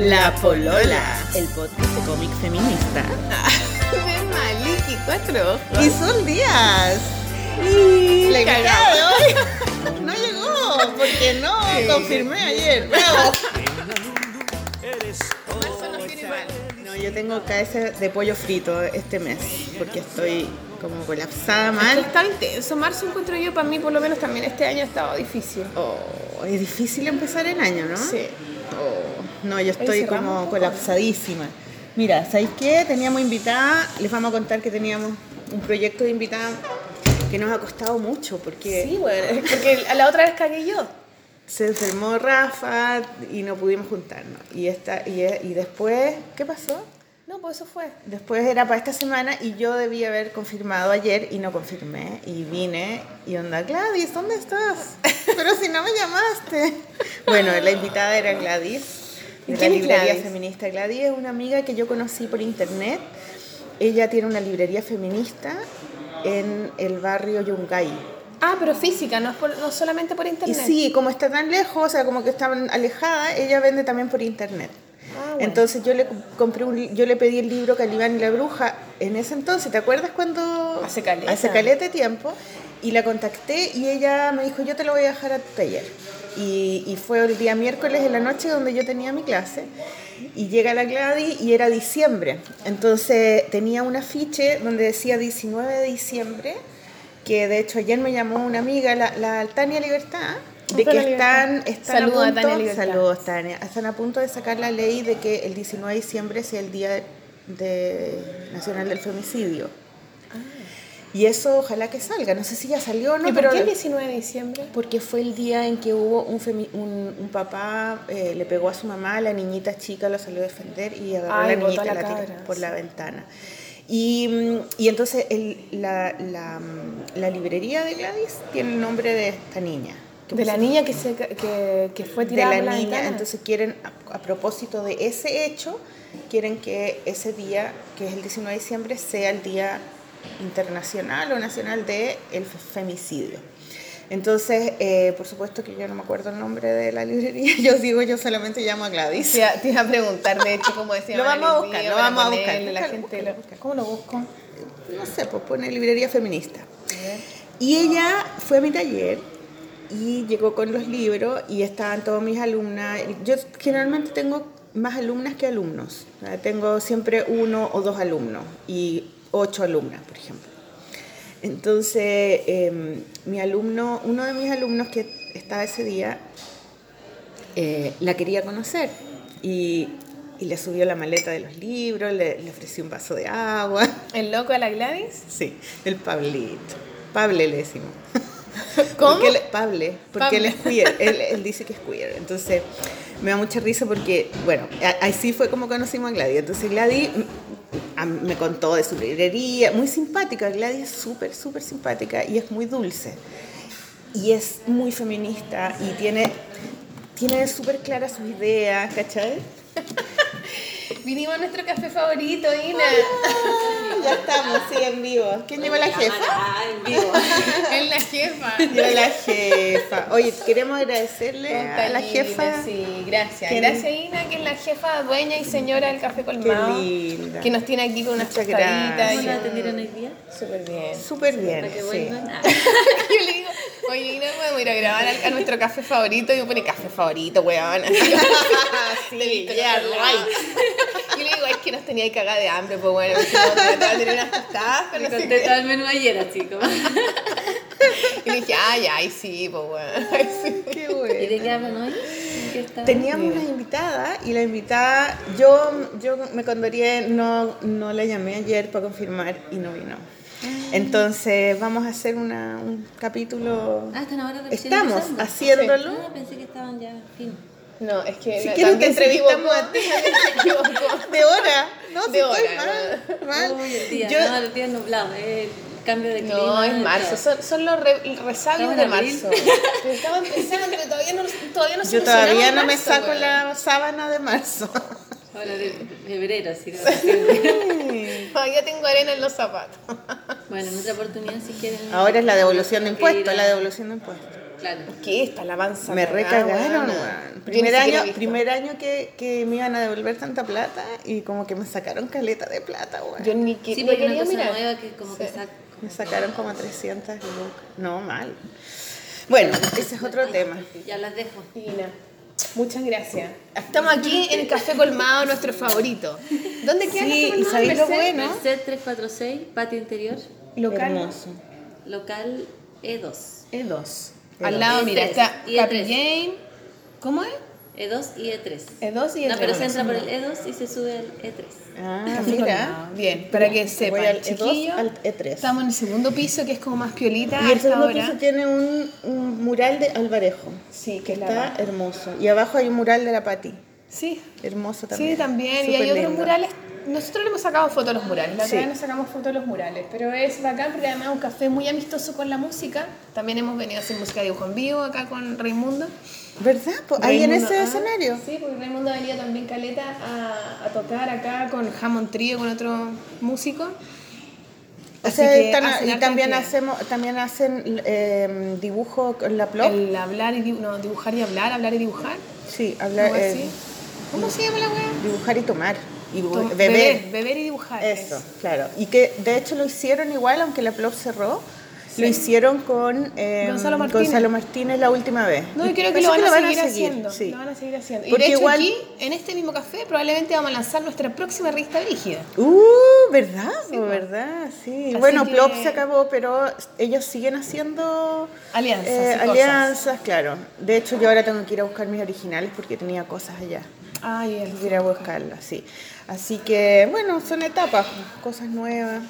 La Polola, el podcast de cómic feminista. de Maliki, cuatro ojos. Y son días. Y La invitada de hoy no llegó porque no confirmé ayer. Bravo. Marzo nos tiene mal. No, yo tengo KS de pollo frito este mes porque estoy como colapsada Es que mal. Está intenso. Marzo encuentro yo, para mí por lo menos también este año ha estado difícil. Oh, es difícil empezar el año, ¿no? Sí. Oh, no, yo estoy como colapsadísima. Mira, ¿sabéis qué? Teníamos invitada, les vamos a contar que teníamos un proyecto de invitada que nos ha costado mucho porque Sí, bueno, porque la otra vez cagué yo. se enfermó Rafa y no pudimos juntarnos. Y, esta, y, y después, ¿qué pasó? No, pues eso fue. Después era para esta semana y yo debía haber confirmado ayer y no confirmé. Y vine y onda, Gladys, ¿dónde estás? Pero si no me llamaste. Bueno, la invitada era Gladys, ¿Y de la librería Gladys? feminista. Gladys es una amiga que yo conocí por internet. Ella tiene una librería feminista en el barrio Yungay. Ah, pero física, no, es por- no solamente por Y internet. sí, como está tan lejos, o sea, como que está alejada, ella vende también por internet. Ah, bueno. Entonces yo le compré un, yo le pedí el libro Calibán y la bruja en ese entonces, ¿te acuerdas cuando Hace caleta. hace caleta de tiempo? Y la contacté y ella me dijo, "Yo te lo voy a dejar a tu taller." Y, y fue el día miércoles en la noche donde yo tenía mi clase. Y llega la Gladys y era diciembre. Entonces tenía un afiche donde decía 19 de diciembre, que de hecho ayer me llamó una amiga, la, la Tania Libertad, de que están, están Saludos a a punto, Tania saludos Tania, están a punto de sacar la ley de que el 19 de diciembre sea el Día de- Nacional del Femicidio. Y eso ojalá que salga, no sé si ya salió o no, ¿Y por pero qué el 19 de diciembre? porque fue el día en que hubo un, femi- un, un papá, eh, le pegó a su mamá, la niñita chica lo salió a defender y agarró Ay, a la niñita la la cabra, por sí. la ventana. Y, mm, y entonces el- la, la, mm, la librería de Gladys tiene el nombre de esta niña. Que De la niña que, se, que, que fue de tirada la por la niña, ventana. entonces quieren, a, a propósito de ese hecho, quieren que ese día, que es el 19 de diciembre, sea el día internacional o nacional del el femicidio. Entonces, eh, por supuesto que yo no me acuerdo el nombre de la librería, yo digo, yo solamente llamo a Gladys. Te te iba a preguntar, de hecho, cómo decía Lo vamos a buscar, lo vamos a buscar. La gente lo-. ¿Cómo lo busco? No sé, pues pone librería feminista. Y ella fue a mi taller y llegó con los libros y estaban todas mis alumnas. Yo generalmente tengo más alumnas que alumnos. Tengo siempre uno o dos alumnos y ocho alumnas, por ejemplo. Entonces, em, mi alumno, uno de mis alumnos que estaba ese día, eh, la quería conocer y, y le subió la maleta de los libros, le, le ofreció un vaso de agua. ¿El loco a la Gladys? Sí, el Pablito. Pable le decimos. ¿Cómo? Porque él- Pable, porque él Pable. es queer, él, él dice que es queer. Entonces, me da mucha risa porque, bueno, así fue como conocimos a Gladys. Entonces, Gladys mm, me contó de su librería, muy simpática. Gladys es súper, súper simpática y es muy dulce. Y es muy feminista y tiene, tiene súper claras sus ideas, ¿cachai? Vinimos a nuestro café favorito, Ina. Ya estamos, sí, en vivo. ¿Quién lleva la jefa? Ah, en vivo. es la jefa. Yo la jefa. Oye, queremos agradecerle a la jefa. Sí, gracias. Qué Gracias, Ina, que es la jefa, dueña y señora del Café Colmado. linda. Que nos tiene aquí con unas gracias. ¿Cómo la atendieron hoy día? Súper bien. Súper bien. Para que sí. vuelvan. Ah. Yo le digo, oye, Ina, podemos ir a grabar a, nuestro café favorito. Y me pone café favorito, weón. Sí, yeah, right. Yo le digo, es que nos tenía que cagar de hambre, pues bueno, porque no trataba de tener unas tostadas, pero Me no sé conté qué. todo el menú ayer, así como. Y dije, ay, ay, sí, pues bueno. Ay, sí. Qué ¿Y bueno. de qué hablan hoy? Teníamos una invitada y la invitada, yo, yo me condoré, no, no la llamé ayer para confirmar y no vino. Entonces vamos a hacer una, un capítulo. Ah, están ahora Estamos empezando. haciéndolo. Ah, pensé que estaban ya fin. No, es que Si la- quieres te entrevistamos a ti. De hora, no, si De estoy hora, mal, mal. Uy, el día, Yo- no, el día nublado, el cambio de clima. No, es marzo, son, son los re- resabios de marzo. Estaba empezando, y todavía no, todavía no Yo todavía no me marzo, saco weón. la sábana de marzo. Ahora de febrero, así que. Todavía tengo arena en los zapatos. Bueno, en otra oportunidad si quieren. Ahora es la devolución de impuestos, la devolución de impuestos. Claro. ¿Qué? Esta alabanza. Me recagaron, weón. Primer año, primer año que, que me iban a devolver tanta plata y como que me sacaron caleta de plata, weón. Yo ni que, Sí, porque una cosa mirar. nueva que como que Sí. saca. Me sacaron como 300 lucas. No, mal. Bueno, ese es otro tema. Ya las dejo. Divina. Muchas gracias. Estamos aquí en el Café Colmado, nuestro favorito. ¿Dónde queda Sí, el Café Colmado? ¿sabéis lo bueno? Merced 346, patio interior, Local Hermoso. local E2. E2. E2. Al lado, mira, E3, está y Capi E3. Jane. ¿Cómo es? E2 E y E3. E2 y No, E3. pero se bueno, entra por el E2 y se sube al E3. Ah, mira. Bien, para que sepan, Voy al E2 chiquillos, al E3. Estamos en el segundo piso, que es como más piolita Y a el segundo hora. piso tiene un, un mural de Alvarejo. Sí, que es la Está raja. hermoso. Y abajo hay un mural de la Pati. Sí, Hermoso también. Sí, también. y Súper hay otros lindo. murales. Nosotros le hemos sacado fotos a los murales. La Sí. vez nos sacamos fotos de los murales. Pero es bacán porque además es un café muy amistoso con la música. También hemos venido a hacer música de dibujo en vivo acá con Raimundo. ¿Verdad? Pues ahí en ese ah, escenario. Sí, porque Raimundo venido también Caleta a, a tocar acá con Hammond Trio, con otro músico. O sea, están- y también hacemos, también hacen eh, dibujo con la plop. El hablar y no, dibujar y hablar, hablar y dibujar. Sí, hablar, eh. ¿Cómo se llama la weá? dibujar y tomar. Y Tom- beber. Beber y dibujar. Eso, eso. claro. Y que de hecho lo hicieron igual, aunque la plop cerró. Lo hicieron con eh, Gonzalo Martínez. Gonzalo Martínez la última vez. No, y Y creo que lo van, a, seguir haciendo. sí. Lo van a seguir haciendo. Y Porque de hecho igual- aquí, en este mismo café, probablemente vamos a lanzar nuestra próxima revista brígida. Uh, ¿verdad? Sí, pues. ¿verdad? Sí. Así bueno, que- Plop se acabó, pero ellos siguen haciendo Alianzas eh, y alianzas, claro. De hecho, yo ahora tengo que ir a buscar mis originales porque tenía cosas allá. Tengo que ir a buscarlas, sí. Así que, bueno, son etapas, cosas nuevas.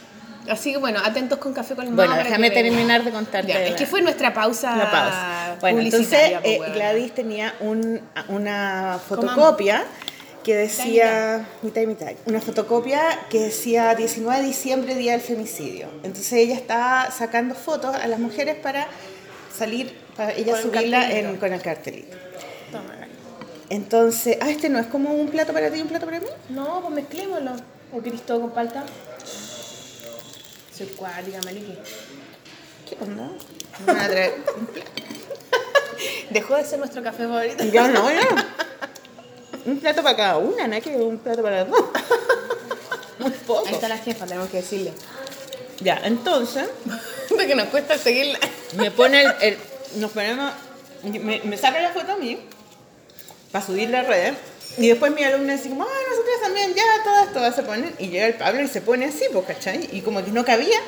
Así que bueno, atentos con Café Colmado. Bueno, déjame terminar de contarte. Ya, es que fue nuestra pausa, la pausa. Bueno, entonces publicitaria. eh, po, weona. Gladys tenía un- una fotocopia que decía, mitad y mitad, una fotocopia que decía 19 de diciembre, día del femicidio. Entonces ella estaba sacando fotos a las mujeres para salir, para ella Con el subirla cartelito. en- con el cartelito. Toma. Entonces, ah, este no es como un plato para ti y un plato para mí. No, pues mezclémoslo. ¿O querés todo con palta? Soy cuática. ¿Qué onda? Me van a traer un plato. Dejó de ser nuestro café favorito. Yo no, no. Un plato para cada una, no es que un plato para dos. Muy poco. Ahí está la jefa, tenemos que decirle. Ya, entonces, que nos cuesta seguirla. me pone el, el- nos ponemos, me, me saca la foto a mí para subir las redes y después mi alumna dice como, ah, nosotros también, ya, todas, todas se ponen y llega el Pablo y se pone así, pues, ¿cachai? Y como que no cabía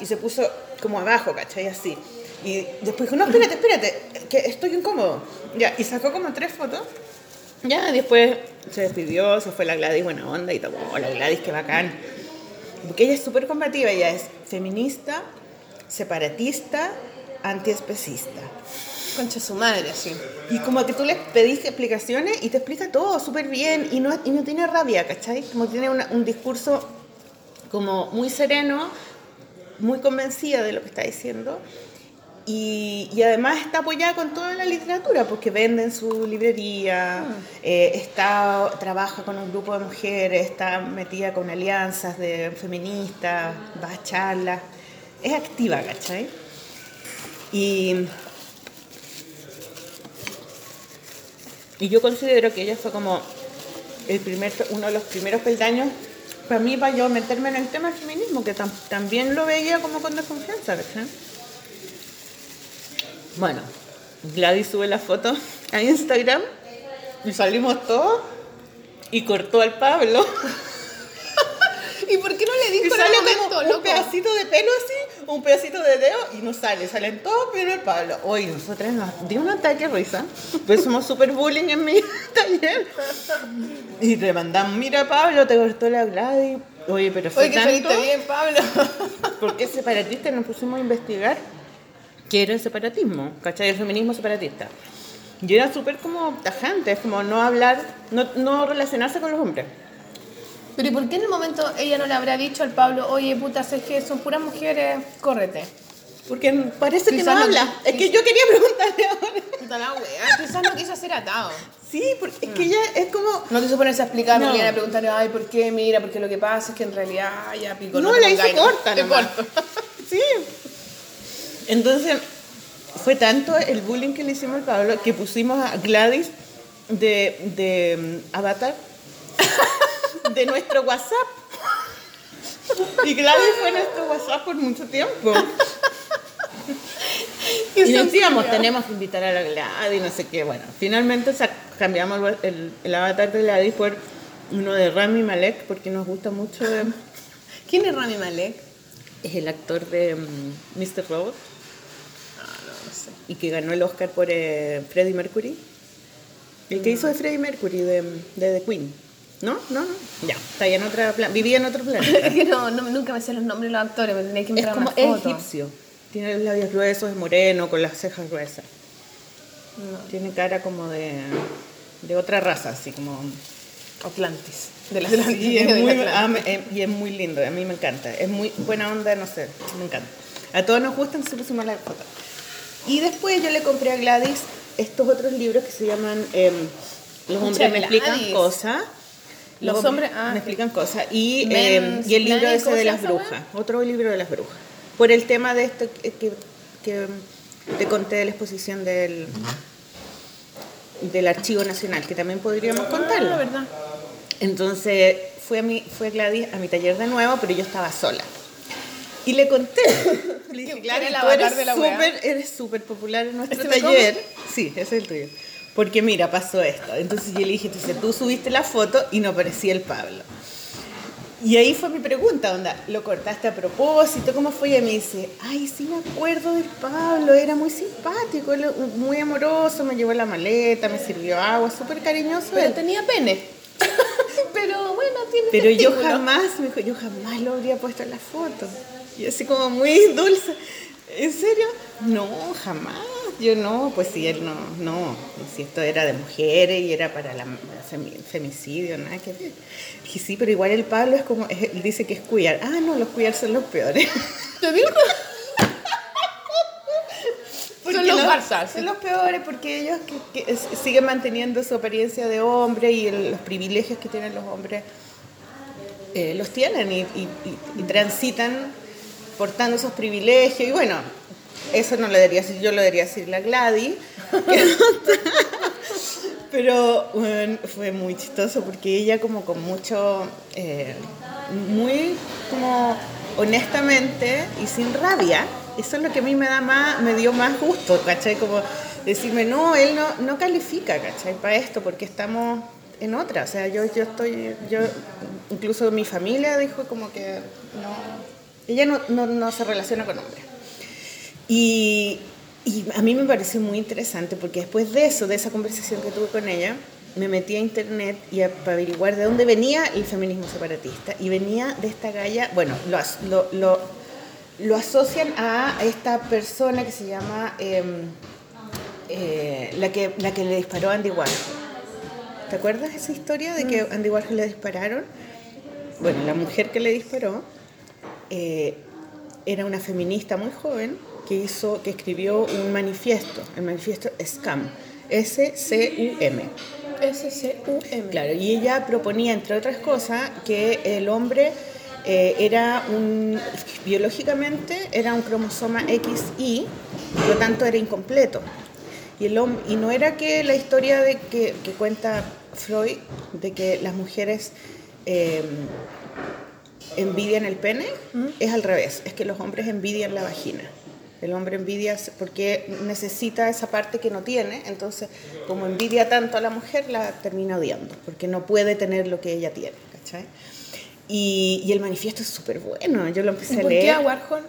y se puso como abajo, ¿cachai? Así. Y después dijo, no, espérate, espérate, que estoy incómodo. Ya, y sacó como tres fotos. Ya, después se despidió, se fue la Gladys buena onda y todo, oh, la Gladys, qué bacán. Porque ella es súper combativa, ella es feminista, separatista, antiespecista. Concha su madre, así. Y como que tú le pedís explicaciones y te explica todo súper bien y no, y no tiene rabia, ¿cachai? Como tiene una- un discurso como muy sereno, muy convencida de lo que está diciendo. Y, y además está apoyada con toda la literatura, porque vende en su librería, eh, está, trabaja con un grupo de mujeres, está metida con alianzas de feministas, va a charlas, es activa, ¿cachai? Y, y yo considero que ella fue como el primer, uno de los primeros peldaños para mí, para yo meterme en el tema del feminismo, que tam- también lo veía como con desconfianza, ¿cachai? Bueno, Gladys sube la foto a Instagram y salimos todos y cortó al Pablo. ¿Y por qué no le Y dijo en sale como un loco? pedacito de pelo así, un pedacito de dedo y no sale, salen todos el Pablo. Hoy nosotras nos dio un ataque de risa, pues somos súper bullying en mi taller. Y le mandamos, mira Pablo, te cortó la Gladys. Oye, pero fue Oye, que tanto, bien, Pablo. porque separatista nos pusimos a investigar qué era el separatismo, ¿cachai? El feminismo separatista. Y era súper como tajante, es como no hablar, no, no relacionarse con los hombres. Pero ¿y por qué en el momento ella no le habrá dicho al Pablo, oye, puta, sé que son puras mujeres, córrete? Porque parece que no habla. Es que yo quería preguntarle ahora. Puta la wea, quizás no quiso hacer atado. Sí, porque es que ella es como... No quiso ponerse a explicar, No. no. a preguntarle, ay, ¿por qué? Mira, porque lo que pasa es que en realidad ya pico. No, te la hizo pongáis, corta Te nomás. corto. Sí. Entonces, fue tanto el bullying que le hicimos al Pablo que pusimos a Gladys de, de mm, avatar de nuestro WhatsApp. Y Gladys fue nuestro WhatsApp por mucho tiempo. Y decíamos, tenemos que invitar a la Gladys, no sé qué. Bueno, finalmente cambiamos el, el- el avatar de Gladys por uno de Rami Malek, porque nos gusta mucho. eh, ¿Quién es Rami Malek? es el actor de mm, Mr. Robot Ah, no, no sé. y que ganó el Oscar por eh, Freddie Mercury. El que hizo de Freddie Mercury de, de The Queen. ¿No? No, no. Ya, está ahí en otra plan- vivía en otro planeta. Es que no, no, nunca me sé los nombres de los actores, me tenía que es es una foto. egipcio. Tiene los labios gruesos, es moreno, con las cejas gruesas. No. Tiene cara como de, de otra raza, así como... Atlantis. De la Sí, Atlantis. es de la muy, Atlantis. ah, me- eh, y es muy lindo, a mí me encanta. Es muy buena onda, no sé, me encanta. A todos nos gustan, se pusimos la foto. Y después yo le compré a Gladys estos otros libros que se llaman em, Los hombres me explican cosas. Los hombres- ah, me explican cosas. Y, y el libro ese ¿cómo de las brujas. Otro libro de las brujas. Por el tema de esto que, te conté de la exposición del, del Archivo Nacional, que también podríamos contarlo. Ah, verdad. Entonces fue, a mi, fue Gladys a mi taller de nuevo, pero yo estaba sola. Y le conté. Le dije, Gladys, tú eres de la wea". súper popular en nuestro ¿Ese me taller. Sí, ese es el tuyo. Porque mira, pasó esto. Entonces yo le dije, entonces tú subiste la foto y no aparecía el Pablo. Y ahí fue mi pregunta, onda, ¿lo cortaste a propósito? ¿Cómo fue? Y me dice, ay, sí me acuerdo del Pablo, era muy simpático, él, muy amoroso, me llevó la maleta, me sirvió agua, súper cariñoso. Pero él". tenía pene. Pero bueno, tiene Pero yo jamás, me dijo, yo jamás lo habría puesto en la foto. Y así como muy dulce. ¿En serio? No, jamás. Yo no, pues si él no, no. Si esto era de mujeres y era para la femi- femicidio, nada que ver. Dije, sí, pero igual el Pablo es como, él dice que es cuidar. Ah, no, los cuidar son los peores. ¿Te digo? Son los Barzas. Son los peores porque ellos que- siguen manteniendo su apariencia de hombre y el- los privilegios que tienen los hombres eh, los tienen y, y- y- y transitan portando esos privilegios. Y bueno, eso no lo debería decir yo, lo debería decir la Gladys. Pero fue muy chistoso porque ella como con mucho, eh, muy como honestamente y sin rabia, eso es lo que a mí me da más, me dio más gusto, ¿cachai? Como decirme, no, él no, no califica, ¿cachai? Para esto, porque estamos en otra, o sea, yo, yo estoy, yo, incluso mi familia dijo como que no, ella no, no, no se relaciona con hombres. Y, y a mí me pareció muy interesante porque después de eso, de esa conversación que tuve con ella, me metí a internet y a, para averiguar de dónde venía el feminismo separatista. Y venía de esta galla, bueno, lo, lo, lo, lo asocian a esta persona que se llama em, eh, la, que, la que le disparó a Andy Warhol. ¿Te acuerdas esa historia de que a Andy Warhol le dispararon? Bueno, la mujer que le disparó eh, era una feminista muy joven que hizo, que escribió un manifiesto, el manifiesto SCUM, S-C-U-M. S-C-U-M. Claro, y ella proponía, entre otras cosas, que el hombre eh, era un, biológicamente era un cromosoma XY, por lo tanto era incompleto. Y, el, y no era que la historia de que, que cuenta Freud, de que las mujeres eh, envidian el pene, es al revés, es que los hombres envidian la vagina. El hombre envidia porque necesita esa parte que no tiene, entonces como envidia tanto a la mujer, la termina odiando, porque no puede tener lo que ella tiene, ¿cachai? Y, y el manifiesto es súper bueno, yo lo empecé ¿Y a por leer. qué a Warhol?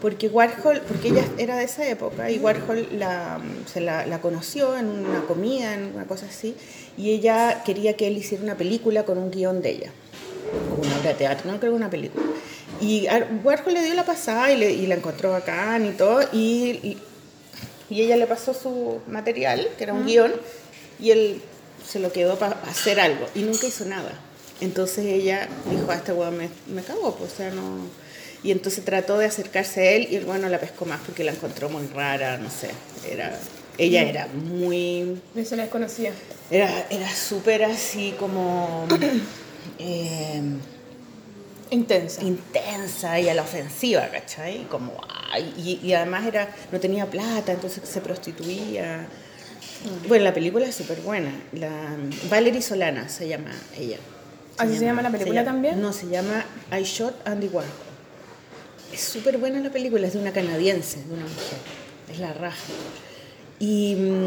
Porque Warhol, porque ella era de esa época y Warhol la, se la, la conoció en una comida, en una cosa así, y ella quería que él hiciera una película con un guion de ella, una obra de teatro, no creo que una película. Y Warhol le dio la pasada y, le- y la encontró bacán y todo, y, y, y ella le pasó su material, que era un guion, y él se lo quedó para hacer algo, y nunca hizo nada. Entonces ella dijo, a este weón me, me cago, pues, o sea, no... Y entonces trató de acercarse a él y el weón no la pescó más porque la encontró muy rara, no sé. Era, ella era muy Eso la desconocía. era, era súper así como eh, Intensa. intensa y a la ofensiva, ¿cachai? Como, ay, y, y además era, no tenía plata, entonces se prostituía. Bueno, la película es súper buena. La, Valerie Solana se llama ella. ¿Así se llama la película llama- también? No, se llama I Shot Andy Warhol. Es súper buena la película, es de una canadiense, de una mujer. Es la raja. Y, mm,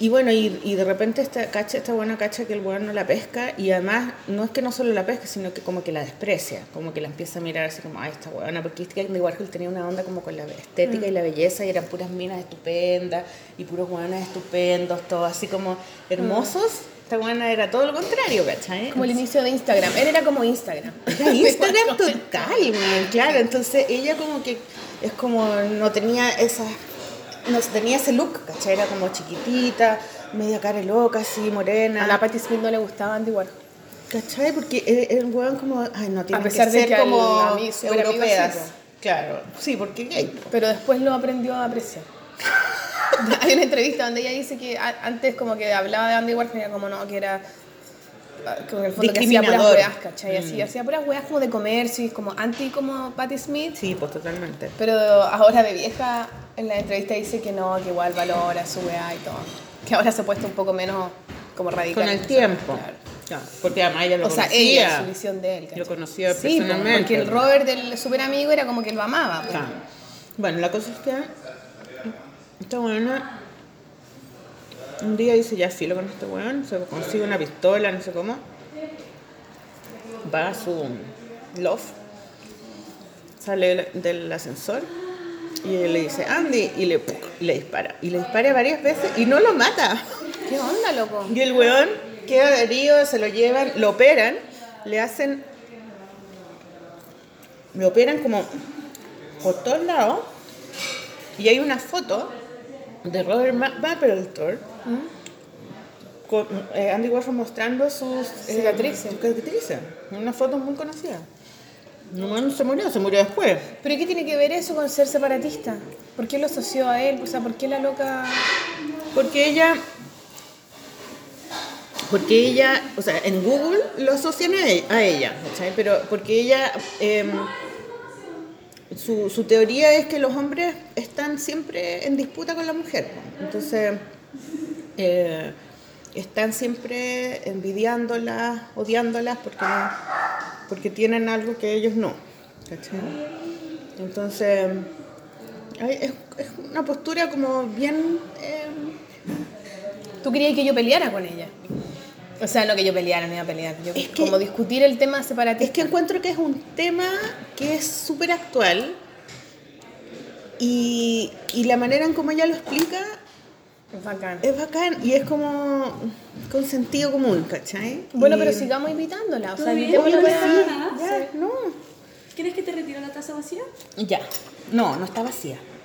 y bueno, y, y de repente esta, cacha, esta buena cacha que el weón no la pesca y además no es que no solo la pesca, sino que como que la desprecia, como que la empieza a mirar así como, ay, esta buena, porque viste que Warhol tenía una onda como con la estética y la belleza y eran puras minas estupendas y puros buenos estupendos, todos así como hermosos. Esta buena era todo lo contrario, ¿cachai? Como el inicio de Instagram. Él era como Instagram. Era Instagram total, weón, claro. Entonces ella como que es como no tenía esa no tenía ese look, ¿cachai? Era como chiquitita, media cara loca, así, morena. A la Patti Smith no le gustaba Andy Warhol. ¿Cachai? Porque el, weón como, ay, no tiene A pesar que de ser que al- como a mí súper amigo europeas. Claro, sí, porque gay. Pero después lo aprendió a apreciar. Hay una entrevista donde ella dice que antes como que hablaba de Andy Warhol y era como no, que era ah, en el fondo que hacía puras weas, ¿cachai? Así, hacía puras weas como de comercio y como anti como Patti Smith. Sí, pues totalmente. Pero ahora de vieja en la entrevista dice que no, que igual valora su wea y todo. Que ahora se ha puesto un poco menos como radical. Con el o sea, tiempo. claro. Claro, porque además ella lo O sea, conocía. ella, su visión de él. ¿cachai? Lo conocía Sí, personalmente. porque el Robert del super amigo era como que lo amaba. po. Claro. Bueno, la cosa es que esta buena un día dice ya filo con este weón, se consigue una pistola, no sé cómo. Va a su loft, sale del ascensor y le dice Andy y le, y le dispara. Y le dispara varias veces y no lo mata. ¿Qué onda, loco? Y el weón queda herido, se lo llevan, lo operan, le hacen. Lo operan como por todos lados. Y hay una foto de Robert Ma- Con eh, Andy Warhol mostrando sus eh, Cicatrices. sus cicatrices. Una foto muy conocida. No no se murió, se murió después. ¿Pero qué tiene que ver eso con ser separatista? ¿Por qué lo asoció a él? O sea, ¿por qué la loca...? Porque ella. Porque ella, o sea, en Google lo asocian a e- ella, ¿cachai? Pero porque ella. em, su, su teoría es que los hombres están siempre en disputa con la mujer. Entonces. Eh, están siempre envidiándolas, odiándolas porque, no- porque tienen algo que ellos no. ¿cachai? Entonces. Es, es una postura como bien. em, ¿Tú querías que yo peleara con ella? O sea, no que yo peleara, no iba a pelear. Yo, Es que- como discutir el tema separatista. Es que encuentro que es un tema que es súper actual y, y la manera en cómo ella lo explica Es bacán. es bacán y es como con sentido común, ¿cachai? Bueno, Y- pero sigamos invitándola. O sea, invitémosla para- sí. sí. Ya, no. ¿Quieres que te retiro la taza vacía? Ya. No, no está vacía.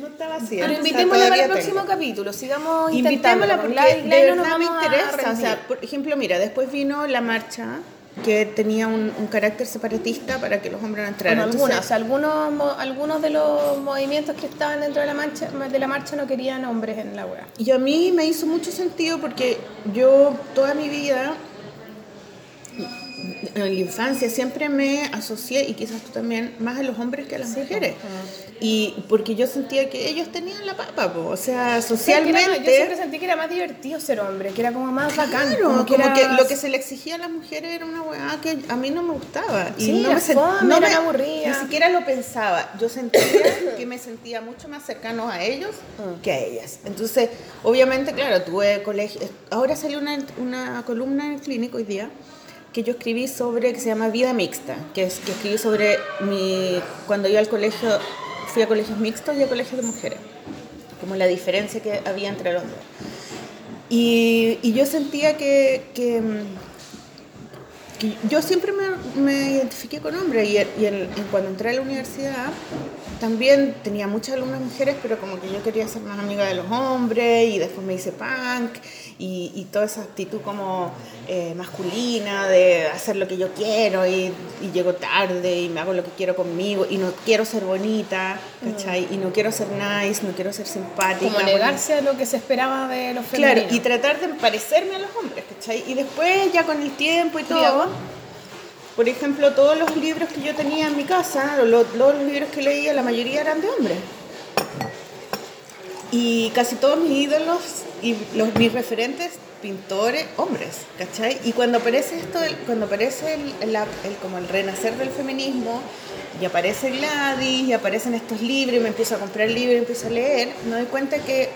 no está vacía. Pero O sea, invitémosla para el próximo tengo. capítulo. Sigamos Invitémosla intentándola porque porque de Lai no nos verdad me interesa. O sea, por ejemplo, mira, después vino la marcha que tenía un, un carácter separatista para que los hombres no entraran. algunas, Entonces, algunos, mo- algunos de los movimientos que estaban dentro de la marcha, de la marcha no querían hombres en la wea. Y a mí me hizo mucho sentido porque yo toda mi vida, en la infancia, siempre me asocié, y quizás tú también, más a los hombres que a las mujeres. Y porque yo sentía que ellos tenían la papa, po. o sea, era- socialmente... yo siempre sentí que era más divertido ser hombre, que era como más bacán. Claro, como que, como era- que lo que se le exigía a las mujeres era una weá que a mí no me gustaba. Y Sí, no me fome, no me- aburrida. Ni siquiera lo pensaba. Yo sentía que me sentía mucho más cercano a ellos Mm. que a ellas. Entonces, obviamente, claro, tuve colegio. Ahora salió una, una columna en el clínico hoy día que yo escribí sobre, que se llama Vida Mixta, que es que escribí sobre mi, cuando iba al colegio, fui a colegios mixtos y a colegios de mujeres, como la diferencia que había entre los dos. Y, y yo sentía que, que, que yo siempre me, me identifiqué con hombres y, y en- y cuando entré a la universidad también tenía muchas alumnas mujeres, pero como que yo quería ser más amiga de los hombres y después me hice punk y, y toda esa actitud como eh, masculina de hacer lo que yo quiero y, y llego tarde y me hago lo que quiero conmigo y no quiero ser bonita, ¿cachai? Y no quiero ser nice, no quiero ser simpática. Como negarse a lo que se esperaba de los Claro, femeninos. y tratar de parecerme a los hombres, ¿cachai? Y después ya con el tiempo y todo, por ejemplo, todos los libros que yo tenía en mi casa, o lo- todos los libros que leía, la mayoría eran de hombres. Y casi todos mis ídolos y los, mis referentes, pintores, hombres, ¿cachai? Y cuando aparece esto, cuando aparece el, como el renacer del feminismo, y aparece Gladys, y aparecen estos libros, y me empiezo a comprar libros, y empiezo a leer, me doy cuenta que,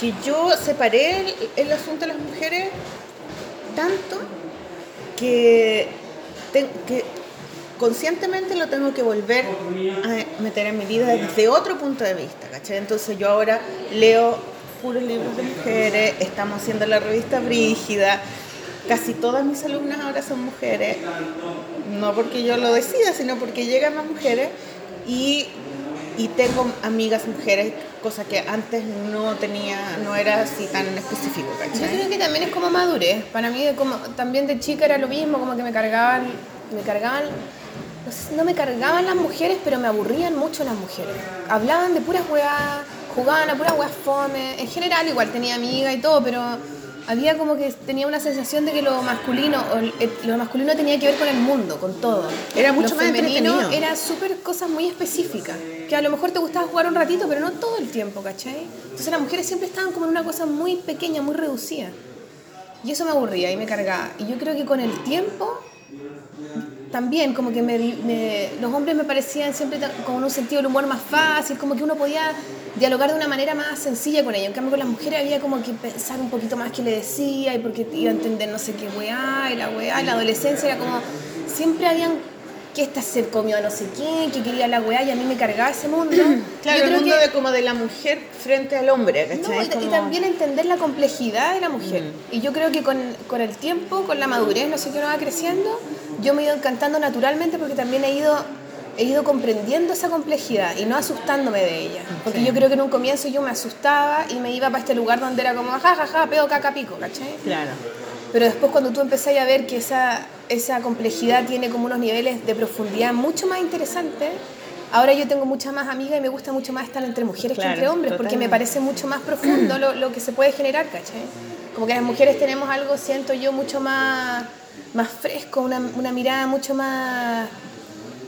que yo separé el, el asunto de las mujeres tanto que, que conscientemente lo tengo que volver a meter en mi vida desde otro punto de vista, ¿cachai? Entonces yo ahora leo puros libros de mujeres, estamos haciendo la revista Brígida, casi todas mis alumnas ahora son mujeres, no porque yo lo decida, sino porque llegan más mujeres y, y tengo amigas mujeres, cosa que antes no tenía, no era así tan específico, Yo creo que también es como madurez. Para mí, como, también de chica era lo mismo, como que me cargaban, me cargaban, no, sé no me cargaban las mujeres, pero me aburrían mucho las mujeres. Hablaban de puras weas, jugaban a puras weas fome. En general, igual tenía amiga y todo, pero había como que tenía una sensación de que lo masculino, o el- lo masculino tenía que ver con el mundo, con todo. Era mucho Lo más femenino. Era súper cosas muy específicas, que a lo mejor te gustaba jugar un ratito, pero no todo el tiempo, ¿cachai? Entonces las mujeres siempre estaban como en una cosa muy pequeña, muy reducida. Y eso me aburría y me cargaba. Y yo creo que con el tiempo también como que me, me- los hombres me parecían siempre con un sentido del humor más fácil, como que uno podía dialogar de una manera más sencilla con ellos. En cambio con las mujeres había como que pensar un poquito más qué le decía y porque iba a entender no sé qué weá, y la weá, y la adolescencia era como, siempre habían que esta se comió a no sé quién, que quería la weá y a mí me cargaba ese mundo. Claro, Yo el creo mundo que- de como de la mujer frente al hombre, y, y Como- también entender la complejidad de la mujer. Y yo creo que con, con el tiempo, con la madurez, no sé qué uno va creciendo, yo me he ido encantando naturalmente porque también he ido, he ido comprendiendo esa complejidad y no asustándome de ella. Porque Sí. yo creo que en un comienzo yo me asustaba y me iba para este lugar donde era como, ja, ja, ja, peo, caca, pico, ¿cachai? Claro. Pero después cuando tú empezás a ver que esa, esa complejidad tiene como unos niveles de profundidad mucho más interesantes, ahora yo tengo muchas más amigas y me gusta mucho más estar entre mujeres Claro, que entre hombres, porque me parece mucho más profundo lo, lo que se puede generar, ¿cachai? Como que las mujeres tenemos algo, siento yo, mucho más, más fresco, una, una mirada mucho más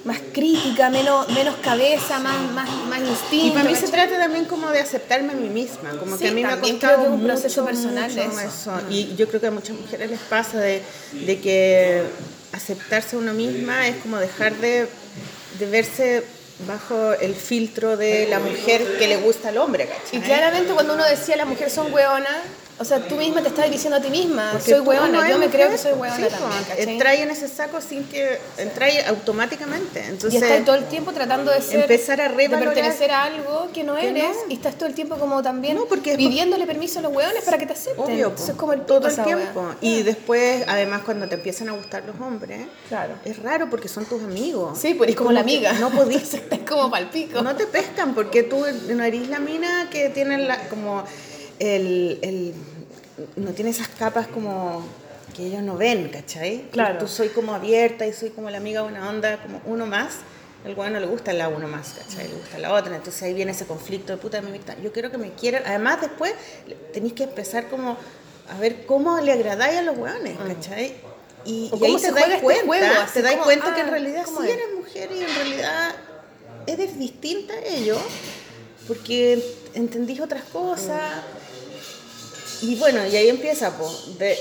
más crítica, menos, menos cabeza, más, más, más instinto. Y para mí se trata también como de aceptarme a mí misma, como Sí, que a mí me ha costado un mucho, proceso personal mucho eso. Y yo creo que a muchas mujeres les pasa de, de que aceptarse a uno misma es como dejar de, de verse bajo el filtro de la mujer que le gusta al hombre, ¿cachai? Y claramente cuando uno decía las mujeres son hueonas, o sea, tú misma te estás diciendo a ti misma, Porque soy no hueona, yo me mujer, creo que soy hueona sí, también. Entráis en ese saco sin que... Entráis automáticamente, Y entonces... estás todo el tiempo tratando de ser, empezar a de pertenecer a algo que no Que eres, no. y estás todo el tiempo como también No, porque es por- pidiéndole permiso a los hueones para que te acepten. Obvio. Eso es como el todo el tiempo. Y después, además, cuando te empiezan a gustar los hombres, Claro. es raro porque son tus amigos. Sí, Y es como la amiga. No podís, estás como palpico. no te pescan porque tú no eres la mina que tiene la, como el, el- no tiene esas capas como que ellos no ven, ¿cachai? Claro. Tú soy como abierta y soy como la amiga buena onda, como uno más. El güey no le gusta la uno más, ¿cachai? Le gusta la otra. Entonces ahí viene ese conflicto de puta, yo quiero que me quieran. Además, después tenéis que empezar como a ver cómo le agradáis a los hueones, ¿cachai? Y, y ahí se das este cuenta, juego, das como, cuenta que en ah, realidad ¿cómo sí es? eres mujer y en realidad eres distinta a ellos porque entendís otras cosas. Y bueno, y ahí empieza, po, de,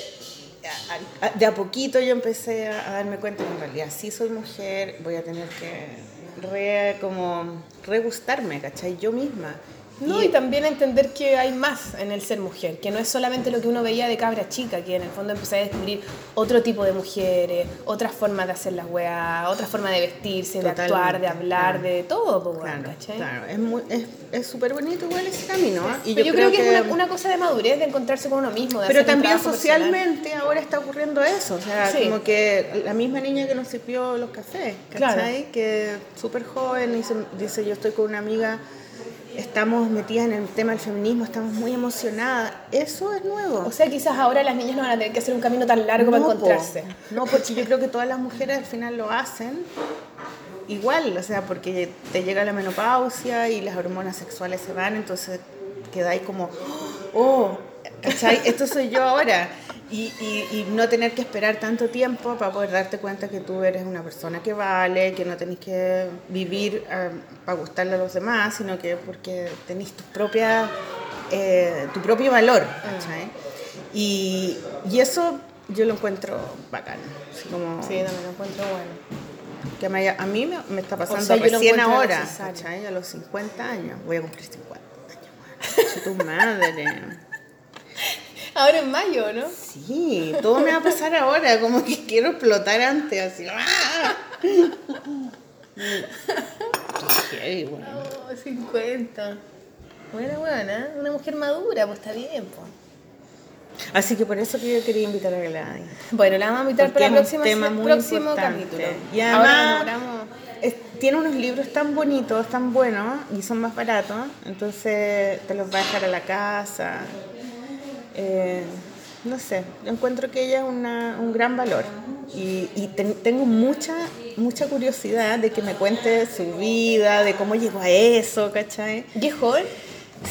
a, de a poquito yo empecé a, darme cuenta que en realidad sí soy mujer, voy a tener que re, como, re gustarme, ¿cachai? Yo misma. No, y, también entender que hay más en el ser mujer, que no es solamente lo que uno veía de cabra chica, que en el fondo empecé a descubrir otro tipo de mujeres, otras formas de hacer las weas, otra forma de vestirse, de actuar, de hablar, de todo, pues, Claro, ¿cachai? claro. Es muy- es es súper bonito igual ese camino. ¿ah? Y Pero yo, creo, que, es una, una cosa de madurez, de encontrarse con uno mismo. De Pero hacer también personal. socialmente ahora está ocurriendo eso, o sea, Sí. como que la misma niña que nos sirvió los cafés, ¿cachai? Que súper joven y se- dice, yo estoy con una amiga, estamos metidas en el tema del feminismo, estamos muy emocionadas, eso es nuevo. O sea, quizás ahora las niñas no van a tener que hacer un camino tan largo para po. encontrarse. No, porque yo creo que todas las mujeres al final lo hacen igual, o sea, porque te llega la menopausia y las hormonas sexuales se van, entonces quedáis como, oh, ¿cachai? Esto soy yo ahora. Y, y, y no tener que esperar tanto tiempo para poder darte cuenta que tú eres una persona que vale, que no tenés que vivir ah, para gustarle a los demás, sino que porque tenés tu propia, eh, tu propio valor, ¿cachai? Y, y eso yo lo encuentro bacán. así como Sí, también lo encuentro bueno. que me haya- a mí me, me está pasando sea, recién ahora. A los 50 años. Voy a cumplir 50 años. Tu madre. Ahora en mayo, ¿no? Sí, todo me va a pasar ahora, como que quiero explotar antes, así. ¡ah! Qué heavy, bueno. Oh, 50. Buena, buena, una mujer madura, pues está bien, pues. Así que por eso que yo quería invitar a Gladys. Bueno, la vamos a invitar Porque para el próximo, tema muy próximo importante. capítulo. Y Ahora además, demoramos- es- tiene unos libros tan bonitos, tan buenos y son más baratos, entonces te los va a dejar a la casa. Eh, no sé, yo encuentro que ella es una- un gran valor y, y ten- tengo mucha, mucha curiosidad de que me cuente su vida, de cómo llegó a eso, ¿cachai? ¿Y es joven?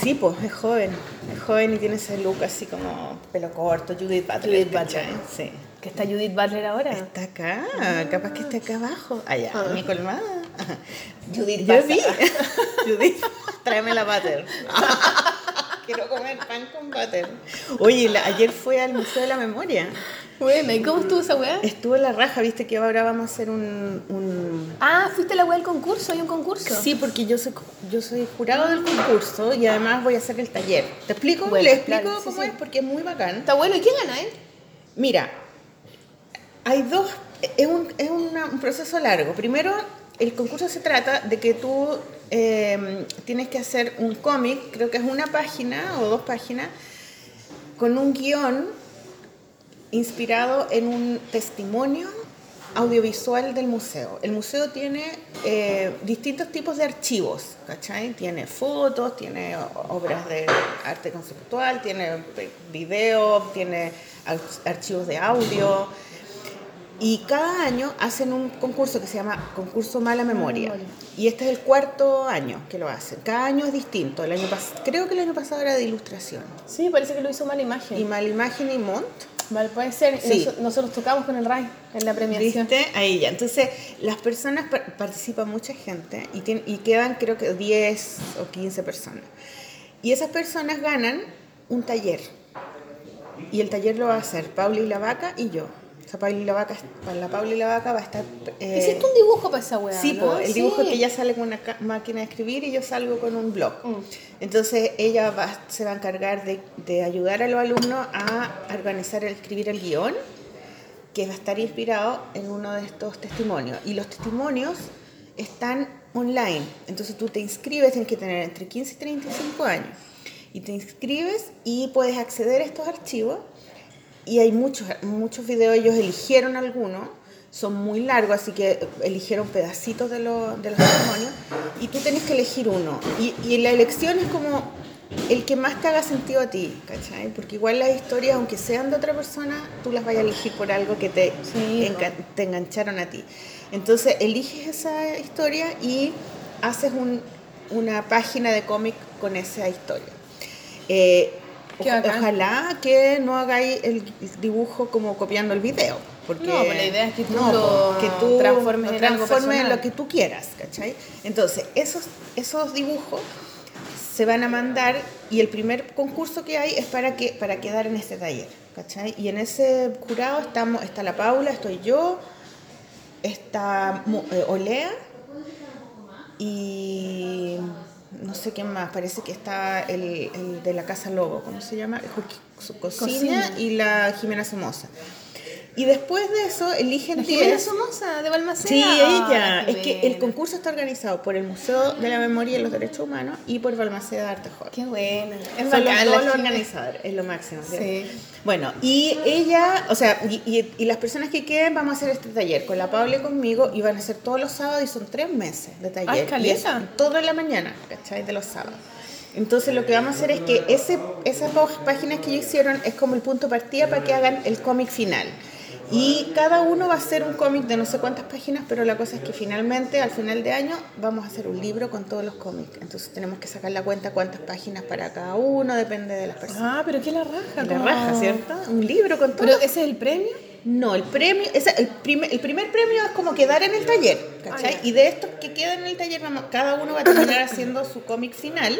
Sí, pues es joven, es joven y tiene ese look así como pelo corto, Judith Butler. Judith ¿cachai? Butler. Sí. Que está Judith Butler ahora. Está acá, capaz que está acá abajo. Allá, Ah. mi colmada. Judith Yo Butler. vi. Judith, tráeme la butter. Quiero comer pan con butter. Oye, la- ayer fue al Museo de la Memoria. Bueno, ¿y cómo estuvo esa weá? Estuvo en la raja, viste que ahora vamos a hacer un... un- Ah, fuiste a la weá del concurso, hay un concurso. Sí, porque yo soy, yo soy jurado del concurso y además voy a hacer el taller. ¿Te explico? Bueno, ¿Le explico claro, cómo sí. es? Porque es muy bacán. Está bueno, ¿y quién gana, eh? Mira, hay dos, es un, es una- un proceso largo. Primero, el concurso se trata de que tú eh, tienes que hacer un cómic, creo que es una página o dos páginas, con un guion inspirado en un testimonio audiovisual del museo. El museo tiene eh, distintos tipos de archivos, ¿cachai? Tiene fotos, tiene obras de arte conceptual, tiene eh, video, tiene ar- archivos de audio. Y cada año hacen un concurso que se llama Concurso Mala Memoria. Y este es el cuarto año que lo hacen. Cada año es distinto. El año creo que el año pasado era de ilustración. Sí, parece que lo hizo mala imagen. Y Mala Imagen y Mont. Vale, puede ser. Sí. Noso- nosotros tocamos con el RAI en la premiación. ¿Viste? Ahí ya. Entonces, las personas par- participa mucha gente y, y quedan creo que 10 o 15 personas. Y esas personas ganan un taller. Y el taller lo va a hacer Pauli la Vaca y yo. O sea, Pauli la Vaca, la Pauli la Vaca va a estar... eh, Hiciste un dibujo para esa weá. Sí, ¿no? po, el dibujo que ella sale con una máquina de escribir y yo salgo con un blog. Mm. Entonces ella va- se va a encargar de, de ayudar a los alumnos a organizar, a escribir el guion, que va a estar inspirado en uno de estos testimonios. Y los testimonios están online. Entonces tú te inscribes, tienes que tener entre 15 y 35 años. Y te inscribes y puedes acceder a estos archivos y hay muchos, muchos videos, ellos eligieron algunos, son muy largos, así que eligieron pedacitos de, los- de los testimonios, y tú tienes que elegir uno. Y, y la elección es como el que más te haga sentido a ti, ¿cachai? Porque igual las historias, aunque sean de otra persona, tú las vayas a elegir por algo que te, Sí, te engancharon a ti. Entonces eliges esa historia y haces un- una página de cómic con esa historia. Eh. Ojalá que no hagáis el dibujo como copiando el video. Porque, No, pues la idea es que tú no, lo pues, que tú transformes lo en algo transformes en personal. lo que tú quieras, ¿cachai? Entonces, esos, esos dibujos se van a mandar y el primer concurso que hay es para, que, para quedar en este taller, ¿cachai? Y en ese jurado estamos, está la Paula, estoy yo, está eh, Olea y no sé quién más, parece que está el, el de la Casa Lobo, ¿cómo se llama? Cocina, Cocina. y la Jimena Somoza. Y después de eso eligen La 10. Jimena Somoza, de Balmaceda. Sí, ella. Es que el concurso está organizado por el Museo de la Memoria y los Derechos Humanos y por Balmaceda de Arte Joven. Qué buena. Es Son los dos organizadores, es lo máximo. ¿sí? Sí. Bueno, y ella, o sea, y, y- y las personas que queden vamos a hacer este taller con la Paula y conmigo y van a ser todos los sábados y son tres meses de taller. Ah, es en la mañana, ¿cachai? De los sábados. Entonces lo que vamos a hacer es que ese, esas dos páginas que ellos hicieron es como el punto de partida para que hagan el cómic final. Y cada uno va a hacer un cómic de no sé cuántas páginas, pero la cosa es que finalmente, al final de año, vamos a hacer un libro con todos los cómics. Entonces tenemos que sacar la cuenta cuántas páginas para cada uno, depende de las personas. Ah, pero qué la raja. La raja, ¿cierto? Un libro con todo. Pero ese es el premio. No, el premio, esa- el, primer, el primer premio es como quedar en el taller, ¿cachai? Ah, y de estos que quedan en el taller, cada uno va a terminar haciendo su cómic final.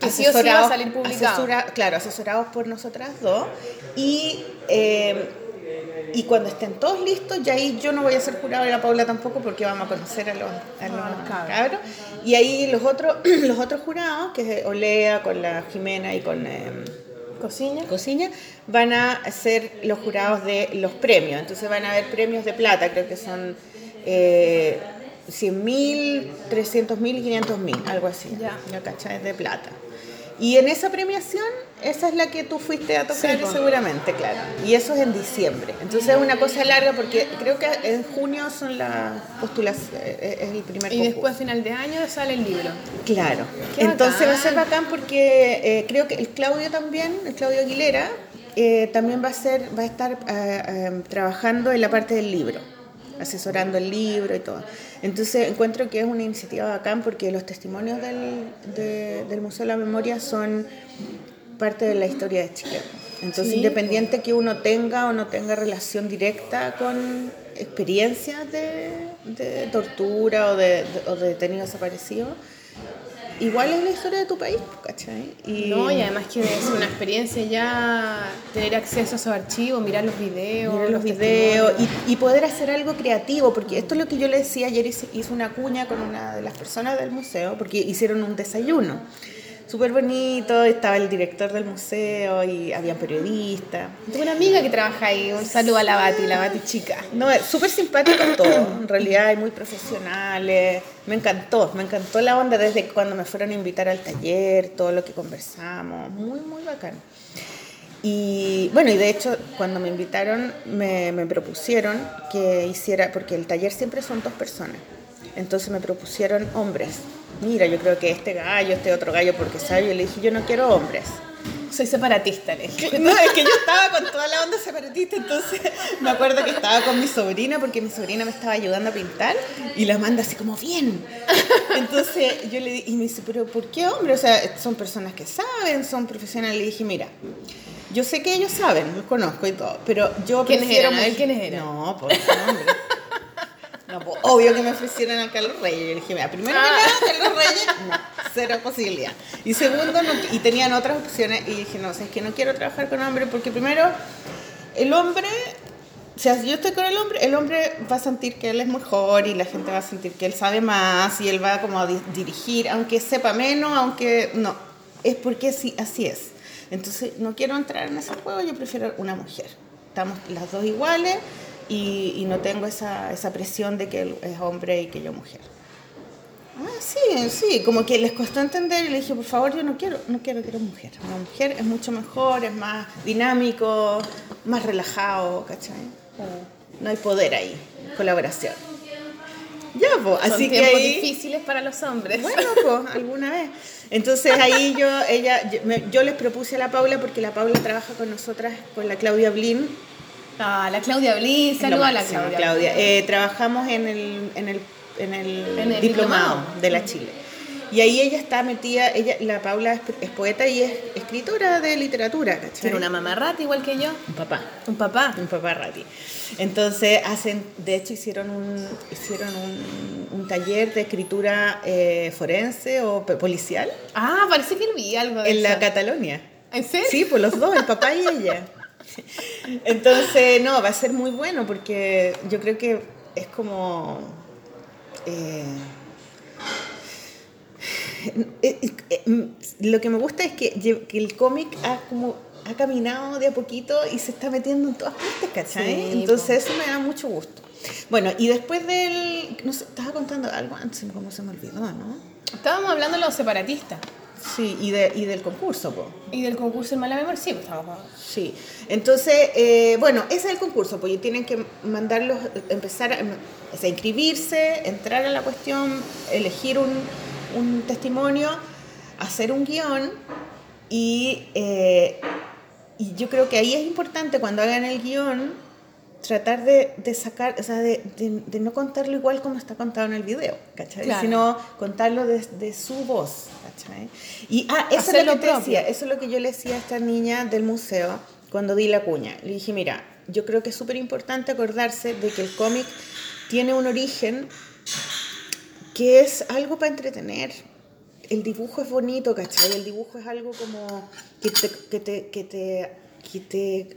Que sí o sí va a salir publicado. asesora- claro, asesorados por nosotras dos. Y, eh, y cuando estén todos listos, ya ahí yo no voy a ser jurado y la Paula tampoco porque vamos a conocer a los, a los los cabros. cabros. Y ahí los otros, los otros jurados, que es Olea con la Jimena y con... em, Cocina. Cocina, van a ser los jurados de los premios. Entonces van a haber premios de plata, creo que son eh, 100 mil, 300 mil y 500 mil, algo así. Ya. ¿Ya cachai? De plata. Y en esa premiación, esa es la que tú fuiste a tocar Sí, po. seguramente, claro. Y eso es en diciembre. Entonces es una cosa larga porque creo que en junio son las postulaciones, es el primer Y concurso. después, a final de año, sale el libro. Claro. Qué Entonces va a ser bacán. porque eh, creo que el Claudio también, el Claudio Aguilera, eh, también va a ser, va a estar eh, eh, trabajando en la parte del libro, asesorando el libro y todo. Entonces encuentro que es una iniciativa bacán porque los testimonios del, de- del Museo de la Memoria son parte de la historia de Chile. Entonces, Sí, independiente que uno tenga o no tenga relación directa con experiencias de, de tortura o de, de- o de detenidos desaparecidos, igual es la historia de tu país, ¿cachai? Y, No, y además que es una experiencia ya tener acceso a esos archivos, mirar los videos. mirar los videos y, y poder hacer algo creativo, porque esto es lo que yo le decía, ayer hice, hice una cuña con una de las personas del museo, porque hicieron un desayuno. Súper bonito, estaba el director del museo y había periodistas. Tengo una amiga que trabaja ahí. Un saludo a la Bati, la Bati chica. No, es súper simpático todo, en realidad, y muy profesionales. Me encantó, me encantó la onda desde cuando me fueron a invitar al taller, todo lo que conversamos, muy, muy bacán. Y bueno, y de hecho, cuando me invitaron, me, me propusieron que hiciera, porque el taller siempre son dos personas, entonces me propusieron hombres. Mira, yo creo que este gallo, este otro gallo, porque sabe, yo le dije, yo no quiero hombres. Soy separatista, le dije. No, es que yo estaba con toda la onda separatista, entonces me acuerdo que estaba con mi sobrina porque mi sobrina me estaba ayudando a pintar y la manda así como bien. Entonces yo le di, y me dice, pero ¿por qué hombre? O sea, son personas que saben, son profesionales. Le dije, mira, yo sé que ellos saben, los conozco y todo, pero yo ¿Quiénes prefiero... eran? ¿quiénes eran? No, pues hombre. No, pues, obvio que me ofrecieran a Carlos Reyes. Yo dije, mira, primero Ah. que nada, Carlos Reyes, no, cero posibilidad. Y segundo, no- y tenían otras opciones. Y dije, no, o sea, es que no quiero trabajar con hombres porque primero, el hombre, o sea, si yo estoy con el hombre, el hombre va a sentir que él es mejor y la gente va a sentir que él sabe más y él va como a di- dirigir, aunque sepa menos, aunque no. Es porque sí, así es. Entonces, no quiero entrar en ese juego, yo prefiero una mujer. Estamos las dos iguales y, y no tengo esa, esa presión de que él es hombre y que yo mujer. Ah, sí, sí, como que les costó entender y le dije, por favor, yo no quiero, no quiero que eres mujer. Una mujer es mucho mejor, es más dinámico, más relajado, ¿cachai? No hay poder ahí, colaboración. Ya, pues, así que ahí... difíciles para los hombres. Bueno, pues, alguna vez. Entonces ahí yo, ella, yo, me- yo les propuse a la Paula, porque la Paula trabaja con nosotras, con la Claudia Blin. Ah, la Claudia lo saluda a la máximo, Claudia. Eh, trabajamos en el, en el, en el, En el diplomado, diplomado. de la Chile. Y ahí ella está metida, ella, la Paula es, es poeta y es escritora de literatura, ¿cachai? Tiene una mamarrata igual que yo. Un papá. Un papá. Un papá rati. Entonces hacen, de hecho hicieron un, hicieron un, un taller de escritura eh, forense o policial Ah, parece que vi algo de en la. Catalonia. ¿En serio? Sí, pues los dos, el papá y ella. Entonces, no, va a ser muy bueno porque yo creo que es como... eh, eh, eh, mm, lo que me gusta es que, el cómic ha como ha caminado de a poquito y se está metiendo en todas partes, ¿cachai? Sí, Entonces eso me da mucho gusto. Bueno, y después del... No sé, estaba contando algo antes, como se me olvidó, ¿no? Estábamos hablando de los separatistas Sí, y, de, y del concurso, po. y del concurso en mala memoria. Sí, pues estamos Sí, entonces, eh, bueno, ese es el concurso, porque tienen que mandarlos, empezar a, o sea, inscribirse, entrar a la cuestión, elegir un, un testimonio, hacer un guion y, eh, y yo creo que ahí es importante cuando hagan el guion tratar de, de sacar, o sea, de, de- de no contarlo igual como está contado en el video, ¿cachai? Claro. Sino contarlo desde su voz, ¿cachai? Y, ah, eso es Hacerlo lo que te propio. decía, eso es lo que yo le decía a esta niña del museo cuando di la cuña. Le dije, mira, yo creo que es súper importante acordarse de que el cómic tiene un origen que es algo para entretener. El dibujo es bonito, ¿cachai? El dibujo es algo como que te, que te, que te, que te,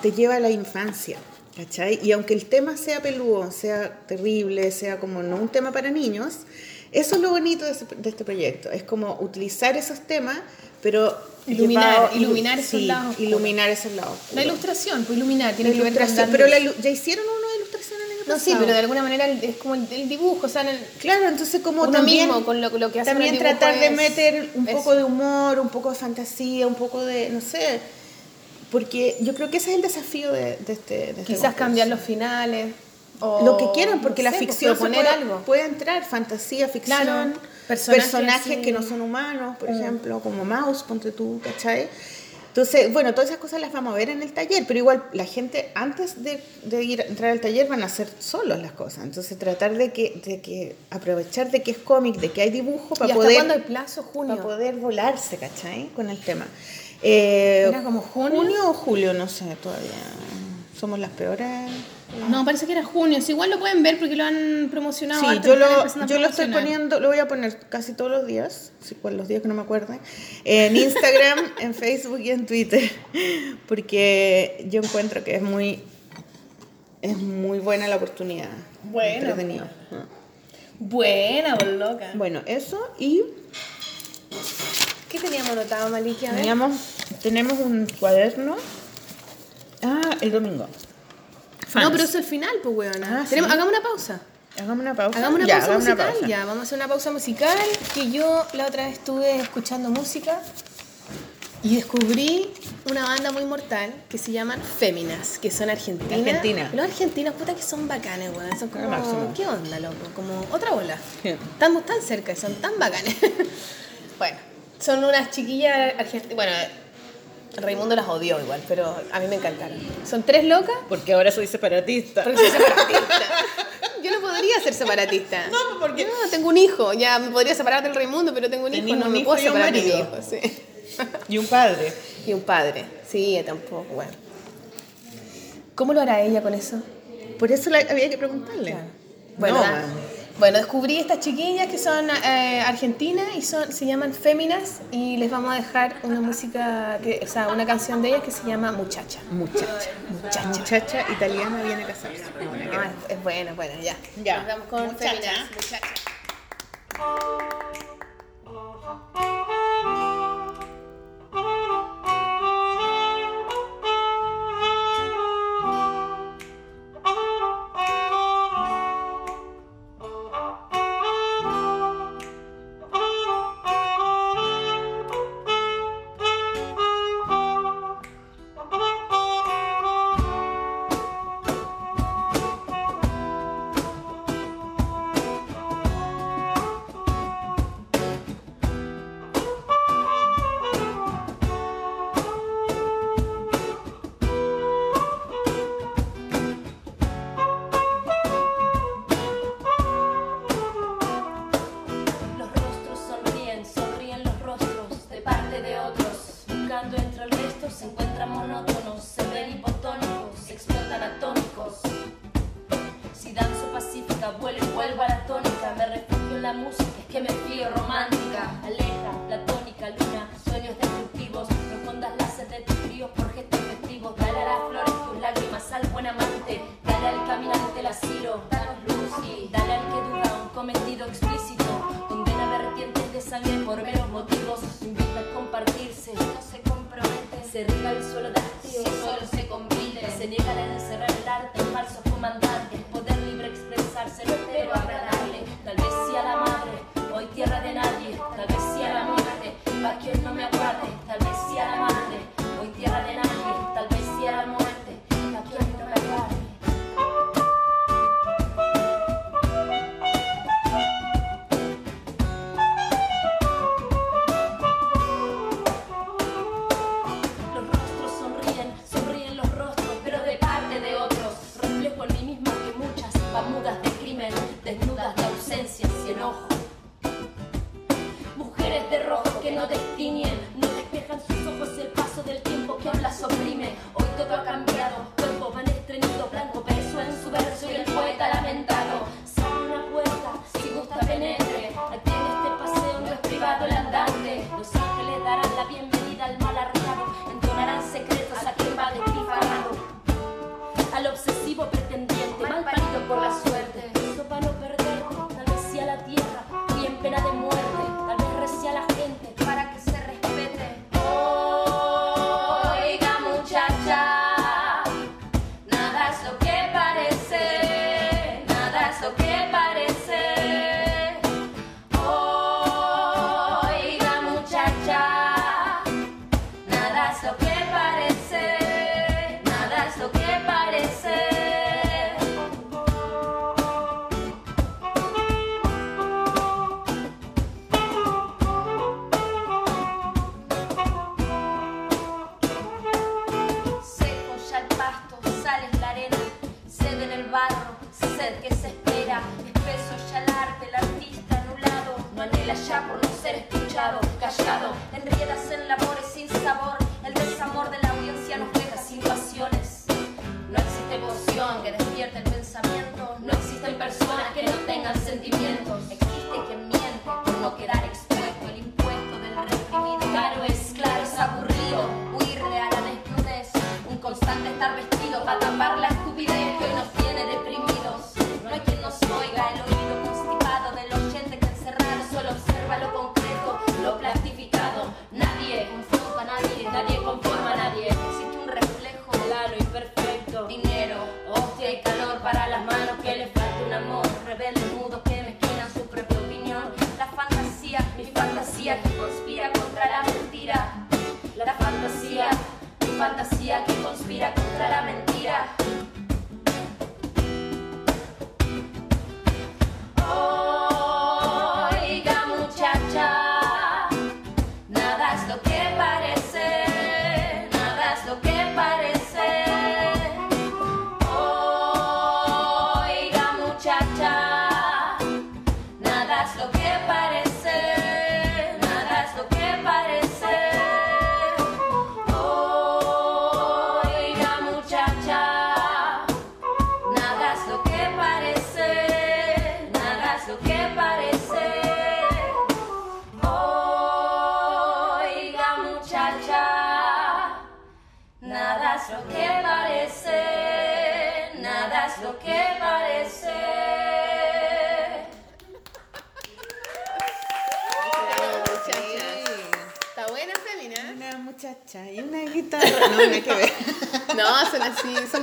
te lleva a la infancia, ¿cachai? Y aunque el tema sea peludo, sea terrible, sea como no un tema para niños, eso es lo bonito de, ese- de este proyecto. Es como utilizar esos temas, pero... Iluminar, llevado- iluminar esos sí, lados iluminar esos lados La ilustración, pues iluminar, tiene La que ver con ilustración, pero la ya hicieron una ilustración el año No, pasado. sí, pero de alguna manera el- es como el, el dibujo, o sea, en el- Claro, entonces como Uno también, mismo con lo- lo que hace en el también tratar de meter un poco de humor, un poco de fantasía, un poco de, no sé, porque yo creo que ese es el desafío de, de este, de este quizás concurso. cambiar los finales. O, Lo que quieran, porque no la sé, pues, ficción puede, algo. puede entrar, fantasía, ficción, Claro, personajes, que no son humanos, por ejemplo, como Mouse, ponte tú, ¿cachai? Entonces, bueno, todas esas cosas las vamos a ver en el taller, pero igual la gente antes de, de ir entrar al taller van a hacer solos las cosas. Entonces, tratar de que, de que aprovechar de que es cómic, de que hay dibujo ¿Y para hasta poder cuándo hay plazo? Junio. para poder volarse, ¿cachai? Con el tema. Eh, ¿Era como junio? o julio, no sé, todavía. Somos las peores. No, parece que era junio. Igual lo pueden ver porque lo han promocionado. Sí, yo lo, yo lo estoy poniendo, lo voy a poner casi todos los días, cuál, los días que no me acuerde, en Instagram, en Facebook y en Twitter, porque yo encuentro que es muy, es muy buena la oportunidad. Buena. Entretenido. Buena, por loca. Bueno, eso y ¿Qué teníamos anotado, Maliki? A ver. teníamos, tenemos un cuaderno. Ah, el domingo. No, pero eso es el final, pues, weona. Ah, Tenemos-. Hagamos una pausa. Hagamos una pausa. Hagamos una Ya, pausa hagamos una musical. pausa. Ya, vamos a hacer una pausa musical. Que yo la otra vez estuve escuchando música y descubrí una banda muy mortal que se llaman Féminas, que son argentinas. Argentina. Los argentinos, puta que son bacanes, weón. Son como, máximo. ¿qué onda, loco? Como otra bola. Estamos tan cerca y son tan bacanes. bueno, son unas chiquillas argentinas. Bueno, Raimundo las odió igual, pero a mí me encantaron. Son tres locas Porque ahora soy separatista. porque soy separatista. Yo no podría ser separatista. No, porque- No, tengo un hijo. Ya me podría separar del Raimundo, pero tengo un hijo. No un me hijo puedo separar de mi hijo. Sí. Y un padre. Y un padre. Sí, tampoco. Bueno. ¿Cómo lo hará ella con eso? Por eso la- había que preguntarle. Bueno, No, da- man. Bueno, descubrí estas chiquillas que son eh, argentinas y son, se llaman Féminas y les vamos a dejar una música, que, o sea, una canción de ellas que se llama Muchacha. Muchacha. Muchacha. Muchacha italiana viene a casarse. No, Ah, es, es buena, es buena, ya. Ya. Nos vamos con Muchacha. Féminas. Muchacha.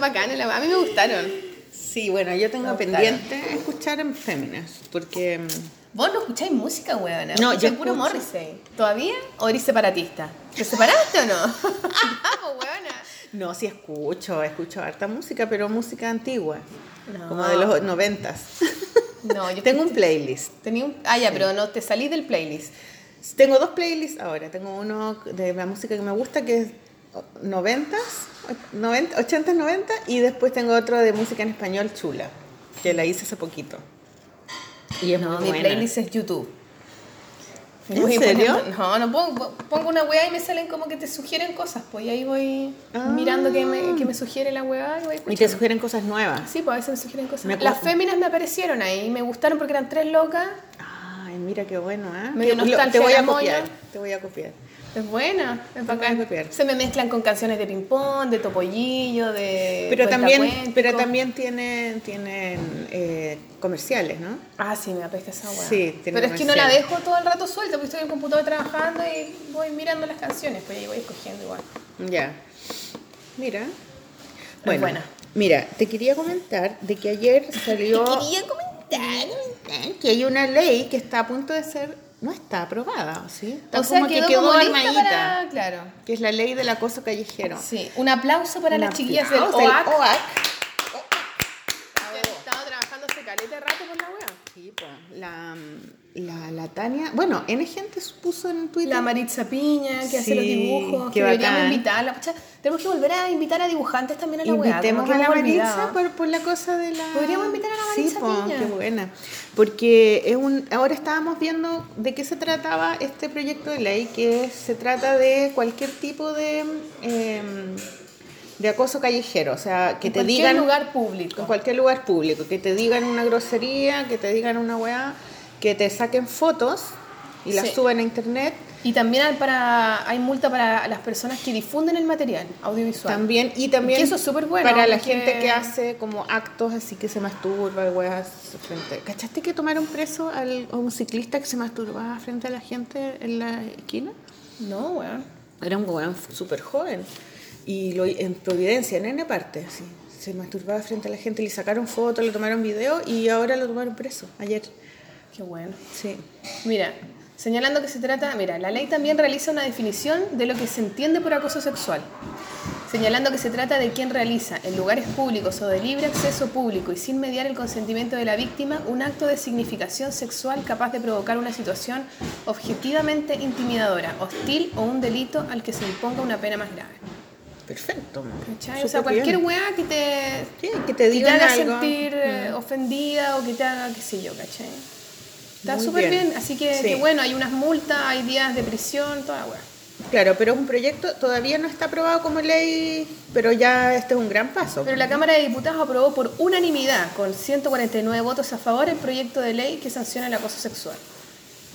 Bacanas. A mí me gustaron. Sí, bueno, yo tengo Me pendiente escuchar en féminas, porque mm, Vos no escucháis música, weona. No, yo puro. Morrissey. ¿Todavía? ¿O eres separatista? ¿Te separaste o no? Weona. no, sí escucho, escucho harta música, pero música antigua, No. como de los noventas. No, yo tengo un playlist. Tenía un... Ah, ya, pero no te salí del playlist. Tengo dos playlists ahora. Tengo uno de la música que me gusta, que es noventas, 90, 80, 90, y después tengo otro de música en español chula, que la hice hace poquito. Y es No, muy mi buena. playlist es YouTube. ¿En Voy serio? poniendo- no, no pongo, pongo una weá y me salen como que te sugieren cosas, pues y ahí voy Ah. mirando que me, que me sugiere la weá y voy Y te sugieren cosas nuevas. Sí, pues a veces me sugieren cosas. Me acuerdo- Las féminas me aparecieron ahí, me gustaron porque eran tres locas. Ay, mira qué bueno, ¿eh? Medio Qué- lo- nostalgia te voy a copiar. Te voy a copiar. Es buena, es bacán. Se me mezclan con canciones de ping-pong, de topollillo, de. Pero también, pero también tienen, tienen eh, comerciales, ¿no? Ah, sí, me apesta esa weá. Sí, tiene Pero es que no la dejo todo el rato suelta, porque estoy en el computador trabajando y voy mirando las canciones, pues ahí voy escogiendo igual. Ya. Mira. Bueno, buena. mira, te quería comentar de que ayer salió Quería comentar. que hay una ley que está a punto de ser, no está aprobada, ¿sí? Está O sea, como quedó que quedó como armadita, para- Claro. que es la ley del acoso callejero. Sí, un aplauso para Un las chiquillas del OAC. OAC. que han estado trabajando hace caleta de rato con la wea. Sí, po. la, la, la Tania, bueno, N gente puso en Twitter. La Maritza Piña, que hace los Sí, dibujos, que deberíamos invitarla. Pucha, tenemos que volver a invitar a dibujantes también a la weá. Invitemos a la Maritza por, por la cosa de la... Podríamos invitar a la Sí, Maritza po, Piña. qué buena. Porque es un, ahora estábamos viendo de qué se trataba este proyecto de ley, que se trata de cualquier tipo de, em, de acoso callejero. O sea, que En te cualquier digan... lugar público. En cualquier lugar público, que te digan una grosería, que te digan una weá, que te saquen fotos y las Sí. suban a internet. Y también para, hay multa para las personas que difunden el material audiovisual. También, y también Que eso es súper bueno, para la gente que hace como actos así que se masturba, weas frente. ¿Cachaste que tomaron preso al, a un ciclista que se masturbaba frente a la gente en la esquina? No, weón. Era un weón súper joven. Y lo, en Providencia, en N parte, sí. Se masturbaba frente a la gente, le sacaron fotos, le tomaron video y ahora lo tomaron preso, ayer. Qué bueno. Sí. Mira, señalando que se trata, mira, la ley también realiza una definición de lo que se entiende por acoso sexual, señalando que se trata de quien realiza en lugares públicos o de libre acceso público y sin mediar el consentimiento de la víctima un acto de significación sexual capaz de provocar una situación objetivamente intimidadora, hostil o un delito al que se imponga una pena más grave. Perfecto. O sea, cualquier weá que te, Sí, que te que te digan haga algo. Mm. sentir eh, ofendida o que te haga, qué sé yo, ¿cachai? Está súper bien. bien. así que, Sí. que bueno, hay unas multas, hay días de prisión, toda la weá. Claro, pero es un proyecto, todavía no está aprobado como ley, pero ya este es un gran paso. Pero la Cámara de Diputados aprobó por unanimidad, con 149 votos a favor, el proyecto de ley que sanciona el acoso sexual.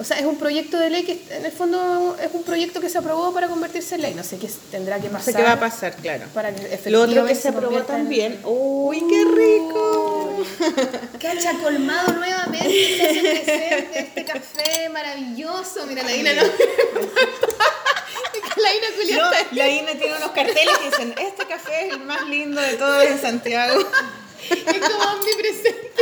O sea, es un proyecto de ley que en el fondo es un proyecto que se aprobó para convertirse en ley. No sé qué tendrá que no pasar. sé qué va a pasar, claro. Para que Lo otro que se aprobó en- también. ¡Uy, qué rico! Cacha colmado nuevamente, se hace presente este café maravilloso. Mira, la Ina no. la Ina No, Julián está- la INE tiene unos carteles que dicen, este café es el más lindo de todos en Santiago. es como omnipresente.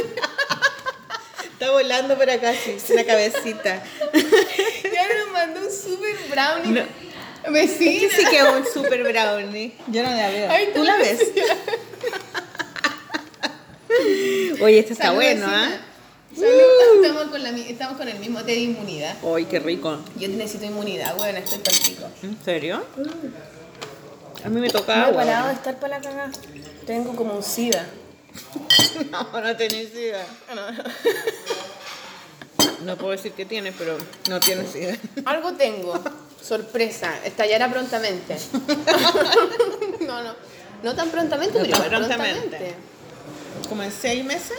Está volando por acá, sí, una cabecita. Y ahora nos mandó un super brownie. No. Vecina. Este sí que es un super brownie. Yo no la veo. Ay, ¿Tú la ves? Oye, este está Salud, bueno. Salud. Estamos, con la, mi- estamos con el mismo té de inmunidad. ¡Uy, qué rico! Yo necesito inmunidad, bueno, estoy pico. ¿En serio? A mí me toca No he parado de estar para la cagada. Tengo como un SIDA. No, no tenés idea. No puedo decir que tienes, pero no tienes idea. Algo tengo. Sorpresa. Estallará prontamente. no, no. No tan prontamente, No pero tan prontamente. ¿Como en seis meses?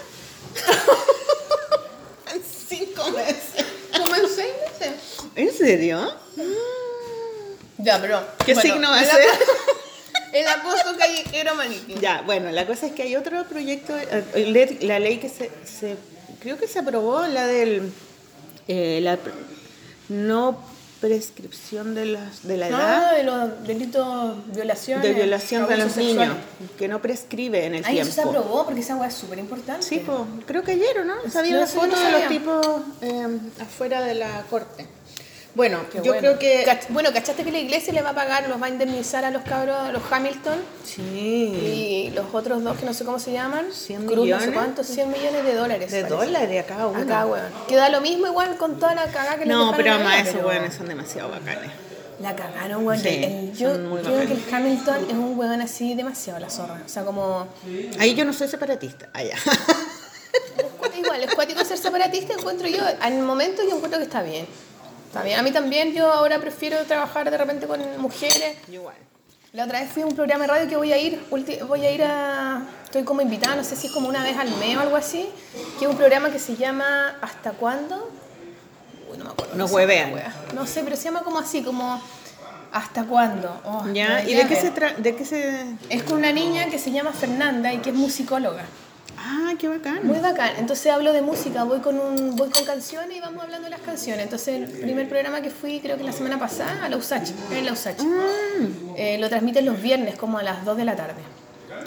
en cinco meses. Como en seis meses. ¿En serio? Ya, pero. ¿Qué bueno, signo va a ser? El acoso callejero maniquí. Ya, bueno, la cosa es que hay otro proyecto, eh, la ley que se, se- creo que se aprobó, la del, eh, la no prescripción de, las, de la edad Ah, de los delitos, violaciones. de violación de los niños, sexuales. que no prescribe en el Ay, eso se tiempo. aprobó porque esa weá es súper importante. Sí, po, creo que ayer, ¿o ¿no? Sabía No, yo foto no de los tipos eh, afuera de la corte. Bueno, Qué yo bueno. creo que... Cach- bueno, ¿cachaste que la iglesia le va a pagar, los va a indemnizar a los cabros, a los Hamilton? Sí, Y los otros dos que no sé cómo se llaman, 100 Cruz, no sé millones. cuántos, 100 millones de dólares. de parece. dólares a cada uno. Acá, weón. Queda lo mismo igual con toda la cagada que le no, pero además esos pero weones son demasiado bacanes. La cagaron, weón. Sí, El- yo creo que el Hamilton es un weón así demasiado la zorra. O sea, como... Ahí yo no soy separatista. Allá. Igual, es cuático ser separatista, encuentro yo. En momento yo encuentro que está bien. Está bien. A mí también, yo ahora prefiero trabajar de repente con mujeres. Igual. La otra vez fui a un programa de radio que voy a ir, voy a ir a, estoy como invitada, no sé si es como una vez al mes o algo así, que es un programa que se llama ¿Hasta cuándo? Uy, no me acuerdo. Llama huevean. wea. No sé, pero se llama como así, como ¿Hasta cuándo? Oh, ¿Ya? no, ¿Y de qué, se tra de qué se...? Es con una niña que se llama Fernanda y que es musicóloga. Ah, qué bacán. Muy bacán. Entonces hablo de música, voy con un voy con canciones y vamos hablando de las canciones. Entonces el primer programa que fui, creo que la semana pasada, a la USACH, en la USACH. Mm, Eh, lo transmiten los viernes como a las 2 de la tarde.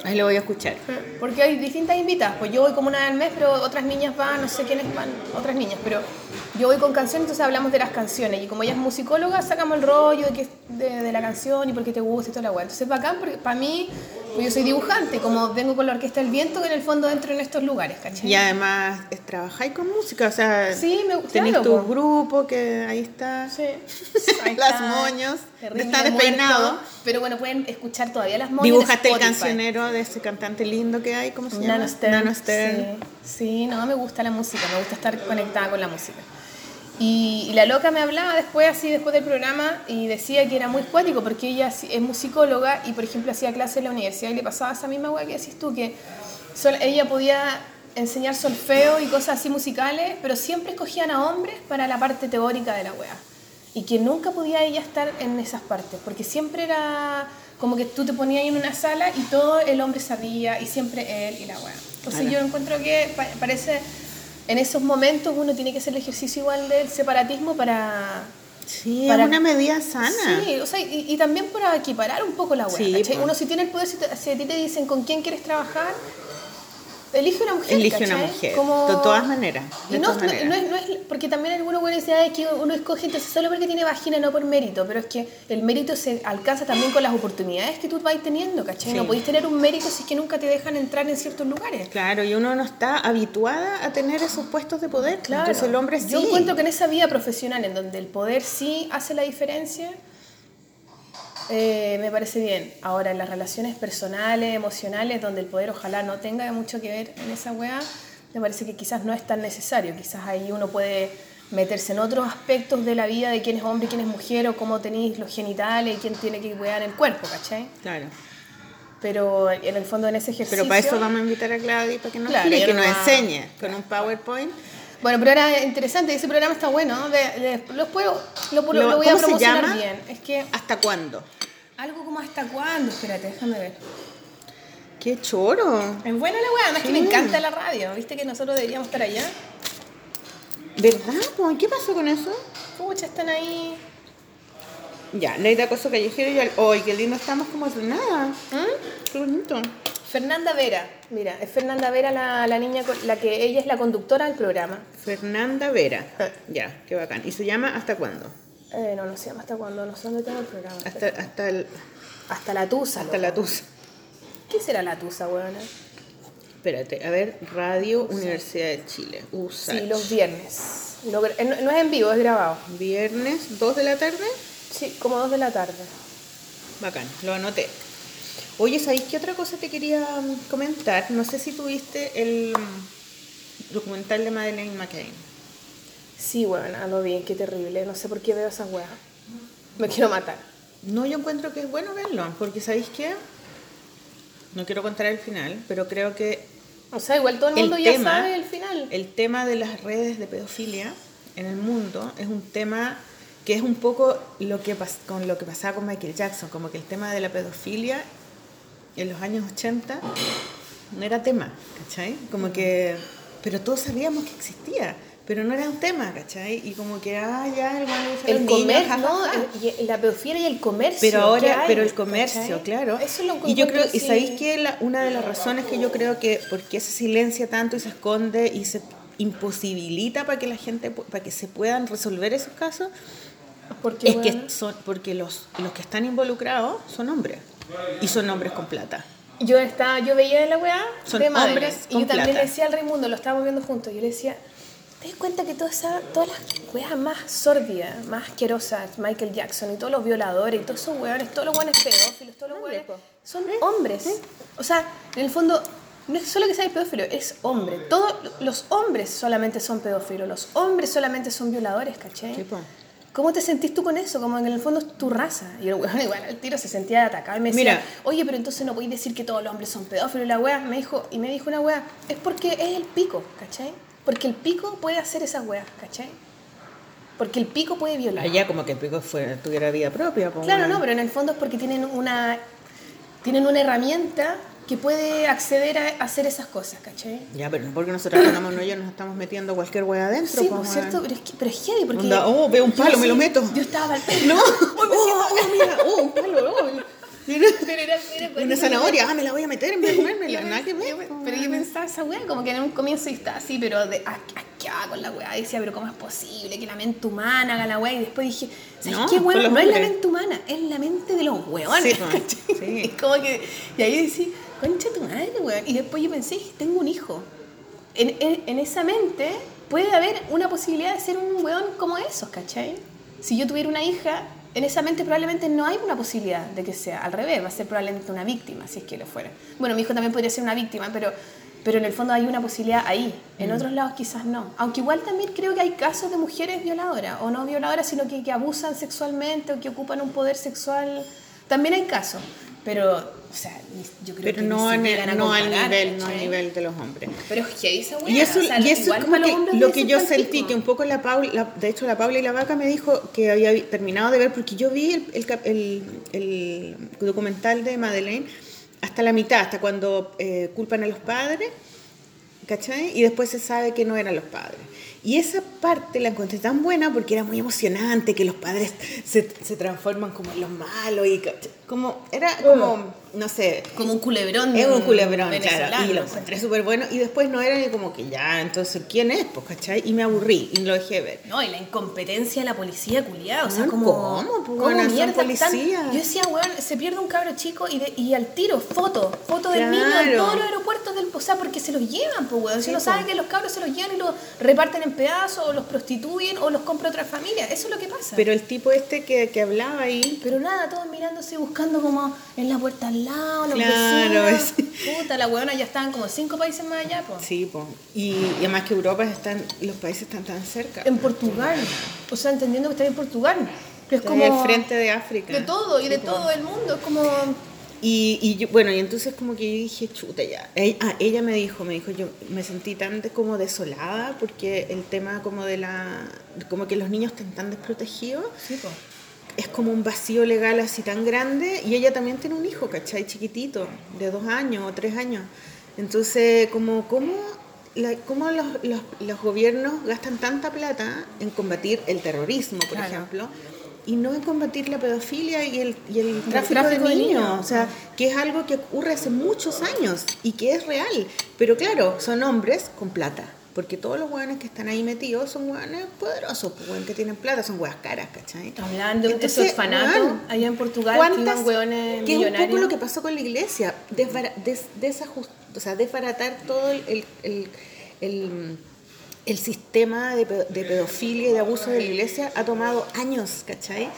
ahí lo voy a escuchar. Porque hay distintas invitadas. Pues yo voy como una vez al mes, pero otras niñas van, no sé quiénes van, otras niñas. Pero yo voy con canciones, entonces hablamos de las canciones. Y como ella es musicóloga, sacamos el rollo de, que, de, de la canción y por qué te gusta y toda la weá. Entonces es bacán porque para mí, pues yo soy dibujante, como vengo con la Orquesta del Viento, que en el fondo entro en estos lugares, ¿cachai? Y además trabajáis con música, o sea, Sí, me tenéis claro, tu po. grupo que ahí está. Sí. Ahí Las está. moños, Terrible está muerto. despeinado. Pero bueno, pueden escuchar todavía las moños. Dibujaste de el cancionero de ese cantante lindo que hay, ¿cómo se llama? Nano Stern. Nano Stern. Sí, sí, no, me gusta la música, me gusta estar conectada con la música. Y, y la loca me hablaba después, así después del programa, y decía que era muy cuático porque ella es musicóloga y, por ejemplo, hacía clases en la universidad y le pasaba esa misma weá que decís tú, que sol- ella podía enseñar solfeo y cosas así musicales, pero siempre escogían a hombres para la parte teórica de la weá. Y que nunca podía ella estar en esas partes, porque siempre era como que tú te ponías en una sala y todo el hombre sabía y siempre él y la weá. Entonces Claro. yo encuentro que pa- parece, en esos momentos uno tiene que hacer el ejercicio igual del separatismo para... Sí, Para- una medida sana. Sí, o sea, y, y también para equiparar un poco la weá. Sí. Uno si tiene el poder, si, te- si a ti te dicen con quién quieres trabajar, elige una mujer. Elige una mujer, Como- de todas maneras. De no, todas no- maneras. no es, no es- porque también algunos pueden decir "Ay, que uno escoge entonces solo porque tiene vagina, no por mérito, pero es que el mérito se alcanza también con las oportunidades que tú vas teniendo, ¿cachai? Sí. No podéis tener un mérito si es que nunca te dejan entrar en ciertos lugares. Claro, y uno no está habituada a tener esos puestos de poder. Claro. Entonces el hombre sí. Yo encuentro que en esa vida profesional en donde el poder sí hace la diferencia, eh, me parece bien. Ahora, en las relaciones personales, emocionales, donde el poder ojalá no tenga mucho que ver en esa weá, me parece que quizás no es tan necesario. Quizás ahí uno puede meterse en otros aspectos de la vida de quién es hombre quién es mujer, o cómo tenéis los genitales y quién tiene que cuidar el cuerpo, ¿cachai? Claro. Pero en el fondo en ese ejercicio... Pero para eso vamos a invitar a Claudia para que nos Claro, explique, que no nos enseñe con un PowerPoint. Bueno, pero era interesante, ese programa está bueno. de- de- los puedo, lo, lo- Lo- lo voy a ¿cómo se promocionar llama? bien. Es que ¿Hasta cuándo? algo como hasta cuándo, espérate, déjame ver. ¡Qué choro! Es buena la weá, además que me encanta la radio. ¿Viste que nosotros deberíamos estar allá? ¿Verdad? ¿Qué pasó con eso? Pucha, están ahí. Ya, ley de acoso callejero y al... ¡Ay, qué lindo estamos como si nada! ¿Mm? ¡Qué bonito! Fernanda Vera, mira, es Fernanda Vera la, la niña, la que ella es la conductora del programa. Fernanda Vera. Ah. Ya, qué bacán. ¿Y se llama ¿Hasta cuándo? Eh, no, no sé hasta cuándo, no sé dónde tengo el programa. Hasta, hasta, el, Hasta la Tusa. hasta loco. la tusa. ¿Qué será la Tusa, weona? Espérate, a ver, Radio Universidad de Chile, USA. Sí, los viernes. Eh, no, no es en vivo, es grabado. Viernes, 2 de la tarde. Sí, como dos de la tarde. Bacán, lo anoté. Oye, ¿sabéis qué otra cosa te quería mm, comentar? No sé si tuviste el mm, documental de Madeleine McCain. Sí, bueno, lo vi, qué terrible. No sé por qué veo esas weas. Me quiero matar. No, yo encuentro que es bueno verlo, porque ¿sabéis qué? No quiero contar el final, pero creo que O sea, igual todo el El mundo ya tema- sabe el final. el tema de las redes de pedofilia en el mundo es un tema que es un poco lo que pas- con lo que pasaba con Michael Jackson, como que el tema de la pedofilia en los años 80 no era tema, ¿cachai? Como que, pero todos sabíamos que existía, pero no era un tema, ¿cachai? Y como que, ah, ya, el comercio, ¿no? y la pedofilia y el comercio. Pero ahora, hay, pero el comercio, ¿cachai? claro. Eso lo y yo creo, y sabéis que la- una de las razones que yo creo que, porque se silencia tanto y se esconde y se imposibilita para que la gente, para que se puedan resolver esos casos, Porque, es bueno, que son, porque los, los que están involucrados son hombres. Y son hombres con plata. yo estaba, yo veía la weá Son de Madeleine, hombres y yo también plata. le decía al Raimundo, lo estábamos viendo juntos, yo le decía, ¿te das cuenta que toda esa, todas las weas más sórdidas, más asquerosas, Michael Jackson y todos los violadores y todos esos weones, todos los weones pedófilos, todos los Hombres, weones, son hombres. O sea, en el fondo, no es solo que sea pedófilo, es hombre. Todos los hombres solamente son pedófilos, los hombres solamente son violadores, ¿cachai? Sí, po. ¿Cómo te sentís tú con eso? Como en el fondo es tu raza. Y el weón igual al tiro se sentía atacado y me decía, Mira. oye, pero entonces no podéis decir que todos los hombres son pedófilos. Y la wea me dijo, y me dijo una wea, es porque es el pico, ¿cachai? Porque el pico puede hacer esas weas, ¿cachai? Porque el pico puede violar. Allá como que el pico fue, tuviera vida propia. Claro, no, pero en el fondo es porque tienen una, tienen una herramienta que puede acceder a hacer esas cosas, ¿cachai? Ya, pero no porque nosotros tengamos no, ya nos estamos metiendo cualquier wea adentro. Sí, pues, por cierto, weón. pero es, que, pero es heavy porque... Onda, oh, veo un palo, me lo meto. Yo estaba al No, Uy, oh, me siento- oh, mira, oh, un palo, oh. Mira, Pero era- era Una zanahoria, ah, me la voy a meter en vez de comérmela, nada que ver. pues, pero yo pensaba esa weá, como que en un comienzo estaba así, pero de asque- asqueada con la weá. Decía, pero ¿cómo es posible que la mente humana haga la weá? Y después dije, ¿sabes No, qué los No es la mente humana, es la mente de los weones. Sí, pues, sí. Como que, y ahí decía, concha tu madre, weón. Y después yo pensé, tengo un hijo. En, en, en esa mente puede haber una posibilidad de ser un weón como esos, ¿cachai? Si yo tuviera una hija, en esa mente probablemente no hay una posibilidad de que sea al revés, va a ser probablemente una víctima, si es que lo fuera. Bueno, mi hijo también podría ser una víctima, pero, pero en el fondo hay una posibilidad ahí. En otros lados quizás no. Aunque igual también creo que hay casos de mujeres violadoras, o no violadoras, sino que, que abusan sexualmente o que ocupan un poder sexual. También hay casos. Pero, o sea, yo creo Pero que no, ni a al nivel, no al nivel de los hombres. Pero es heavy esa. Y eso, o sea, y eso es como que lo que yo sentí, que un poco la Paula, la- de hecho la Paula y la Vaca me dijo que había terminado de ver, porque yo vi el, el- el documental de Madeleine hasta la mitad, hasta cuando eh, culpan a los padres, ¿cachai? Y después se sabe que no eran los padres. Y esa parte la encontré tan buena porque era muy emocionante, que los padres se, se transforman como en los malos y como era como, no sé, Como un culebrón. es un culebrón, claro. Y lo encontré súper bueno. Y después no era ni como que ya, entonces, ¿quién es? Pues, ¿cachai? Y me aburrí y lo dejé de ver. No, y la incompetencia de la policía culiada, o sea, Weón, como... ¿cómo? Pues, son mierda policías. Yo decía, weón, se pierde un cabro chico y, de- y al tiro, foto, foto del Claro. niño en todos los aeropuertos del... O sea, porque se los llevan, pues, weón. Si Sí, no po. saben que los cabros se los llevan y los reparten en pedazos, o los prostituyen, o los compra otra familia. Eso es lo que pasa. Pero el tipo este que, que hablaba ahí, Pero nada, todos mirándose buscando como en la puerta al lado, los Claro, vecinos. es- Puta, la weona ya estaban como cinco países más allá, pues. sí, pues. Y, y además que Europa están, los países están tan cerca. En Portugal. O sea, entendiendo que está en Portugal. Que es como... al frente de África. De todo y Sí, de po. todo el mundo. Es como... Y, y yo- bueno, y entonces como que yo dije, chuta ya. Ella, ah, ella me dijo, me dijo, yo me sentí tan de- como desolada porque el tema como de la, como que los niños están tan desprotegidos, es como un vacío legal así tan grande y ella también tiene un hijo, ¿cachai? Chiquitito, de dos años o tres años. Entonces, como, ¿cómo, la- cómo los, los, los gobiernos gastan tanta plata en combatir el terrorismo, por Claro. ejemplo? Y no en combatir la pedofilia y el, y el tráfico, tráfico de niños. O sea, que es algo que ocurre hace muchos años y que es real. Pero claro, son hombres con plata. Porque todos los hueones que están ahí metidos son hueones poderosos, pues, hueones que tienen plata, son hueas caras, ¿cachai? Hablan de un orfanato allá en Portugal que ¿cuántas- iban hueones que es un poco lo que pasó con la iglesia, desbara- des- desajust- o sea, desbaratar todo el, el, el- el- el sistema de pedofilia y de abuso de la iglesia ha tomado años, ¿cachai?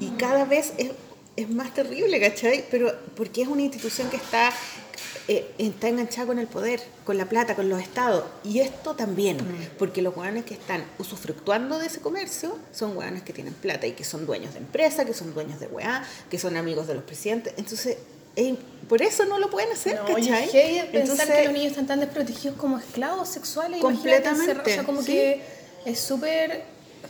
Y cada vez es, es más terrible, ¿cachai? Pero porque es una institución que está, eh, está enganchada con el poder, con la plata, con los estados. Y esto también, porque los hueones que están usufructuando de ese comercio son hueones que tienen plata y que son dueños de empresas, que son dueños de weá, que son amigos de los presidentes. Entonces, eh, por eso no lo pueden hacer, No, ¿cachai? heavy pensar Entonces, que los niños están tan desprotegidos como esclavos sexuales. Completamente, O sea, como sí. que es súper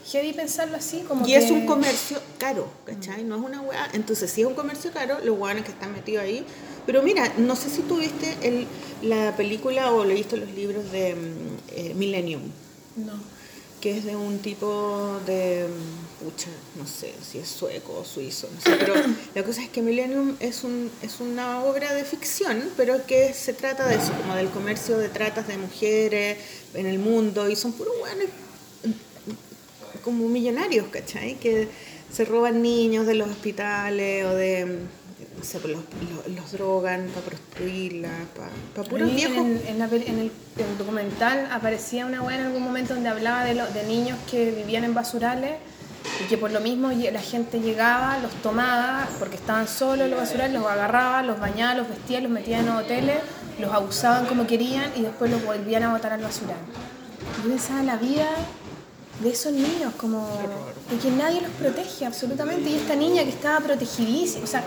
heavy pensarlo así. Como Y es que- un comercio caro, ¿cachai? No es una weá. Entonces, si es un comercio caro, los weones que están metidos ahí. Pero mira, no sé si tú viste el, la película o leíste los libros de mm, eh, Millennium, No. que es de un tipo de. mm, Pucha, no sé si es sueco o suizo, no sé. Pero la cosa es que Millennium es, un, es una obra de ficción, pero que se trata de eso, como del comercio de tratas de mujeres en el mundo. Y son puros weones como millonarios, ¿cachai? Que se roban niños de los hospitales o de, no sé, los, los, los drogan para prostituirla, para A puros viejos. En, en la en el, en el documental aparecía una weá en algún momento donde hablaba de, lo- de niños que vivían en basurales y que por lo mismo la gente llegaba, los tomaba porque estaban solos los basurales, los agarraba, los bañaba, los vestía, los metía en los hoteles, los abusaban como querían y después los volvían a botar al basural. Yo pensaba en la vida de esos niños, como de que nadie los protege absolutamente. Y esta niña que estaba protegidísima, o sea,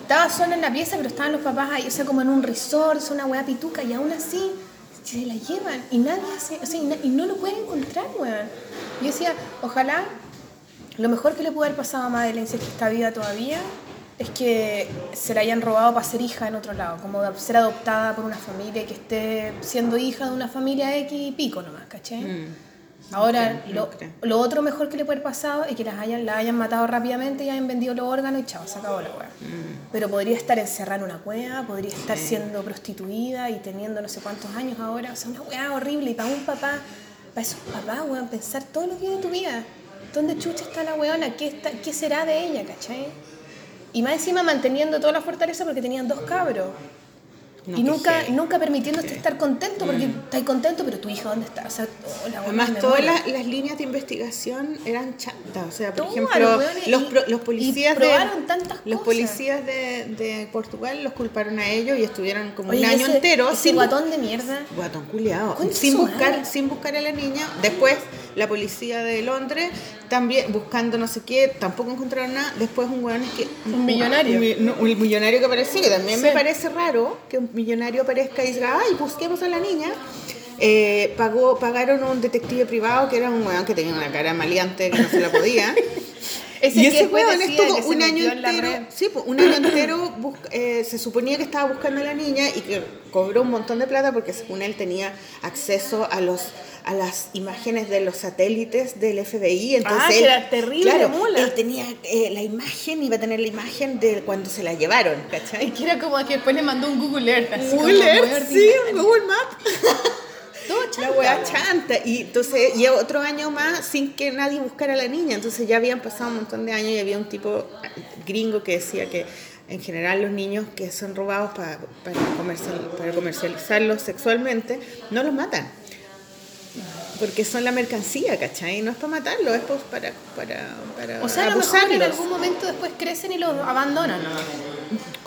estaba sola en la pieza, pero estaban los papás ahí, o sea, como en un resort, es una weá pituca, y aún así se la llevan y nadie hace, o sea, y, no lo pueden encontrar, weón. Yo decía, ojalá lo mejor que le pudo haber pasado a Madeleine, si es que está viva todavía, es que se la hayan robado para ser hija en otro lado, como de ser adoptada por una familia que esté siendo hija de una familia X y pico nomás, ¿cachai? Mm. Ahora, lo, otro mejor que le puede haber pasado es que las hayan, la hayan matado rápidamente y hayan vendido los órganos y chao, se acabó la weá. Mm. Pero podría estar encerrada en una cueva, podría estar siendo prostituida y teniendo no sé cuántos años ahora. O sea, una weá horrible. Y para un papá, para esos papás, weón, pensar todos los días de tu vida. ¿Dónde chucha está la weona? ¿Qué, está, ¿Qué será de ella, cachai? Y más encima manteniendo toda la fortaleza porque tenían dos cabros. No, y nunca, nunca permitiéndote estar contento porque estás contento, pero tu hija, ¿dónde está? O sea, Además, todas las, las líneas de investigación eran chantas. O sea, por ejemplo, los los, policías de. Los policías de, de Portugal los culparon a ellos y estuvieron como Oye, un año ese- entero Ese sin, guatón de mierda. Guatón culiao. Concha Sin buscar, madre. sin buscar a la niña. Después, la policía de Londres, también buscando no sé qué, tampoco encontraron nada. Después, un weón que. Un millonario. Un, un millonario que apareció, que también me parece raro que un millonario aparezca y diga, ay, busquemos a la niña. Eh, pagó, pagaron a un detective privado que era un weón que tenía una cara maleante que no se la podía. Ese y ese weón estuvo un año entero, sí, pues, un año entero eh, se suponía que estaba buscando a la niña y que cobró un montón de plata porque según él tenía acceso a los a las imágenes de los satélites del FBI. Entonces Ah, que era terrible claro, mula. Él tenía eh, la imagen, iba a tener la imagen de cuando se la llevaron, Y ¿cachai? que era como que después le mandó un Google Earth. Así Google Earth, sí, ordinario. Google Maps. Todo La chanta, weá weón. chanta. Y entonces, y otro año más sin que nadie buscara a la niña. Entonces ya habían pasado un montón de años y había un tipo gringo que decía que en general los niños que son robados para, para, comercial- para comercializarlos sexualmente no los matan. Porque son la mercancía, ¿cachai? No es para matarlos, es para, para, para O sea, a lo mejor en algún momento después crecen y los abandonan. ¿no?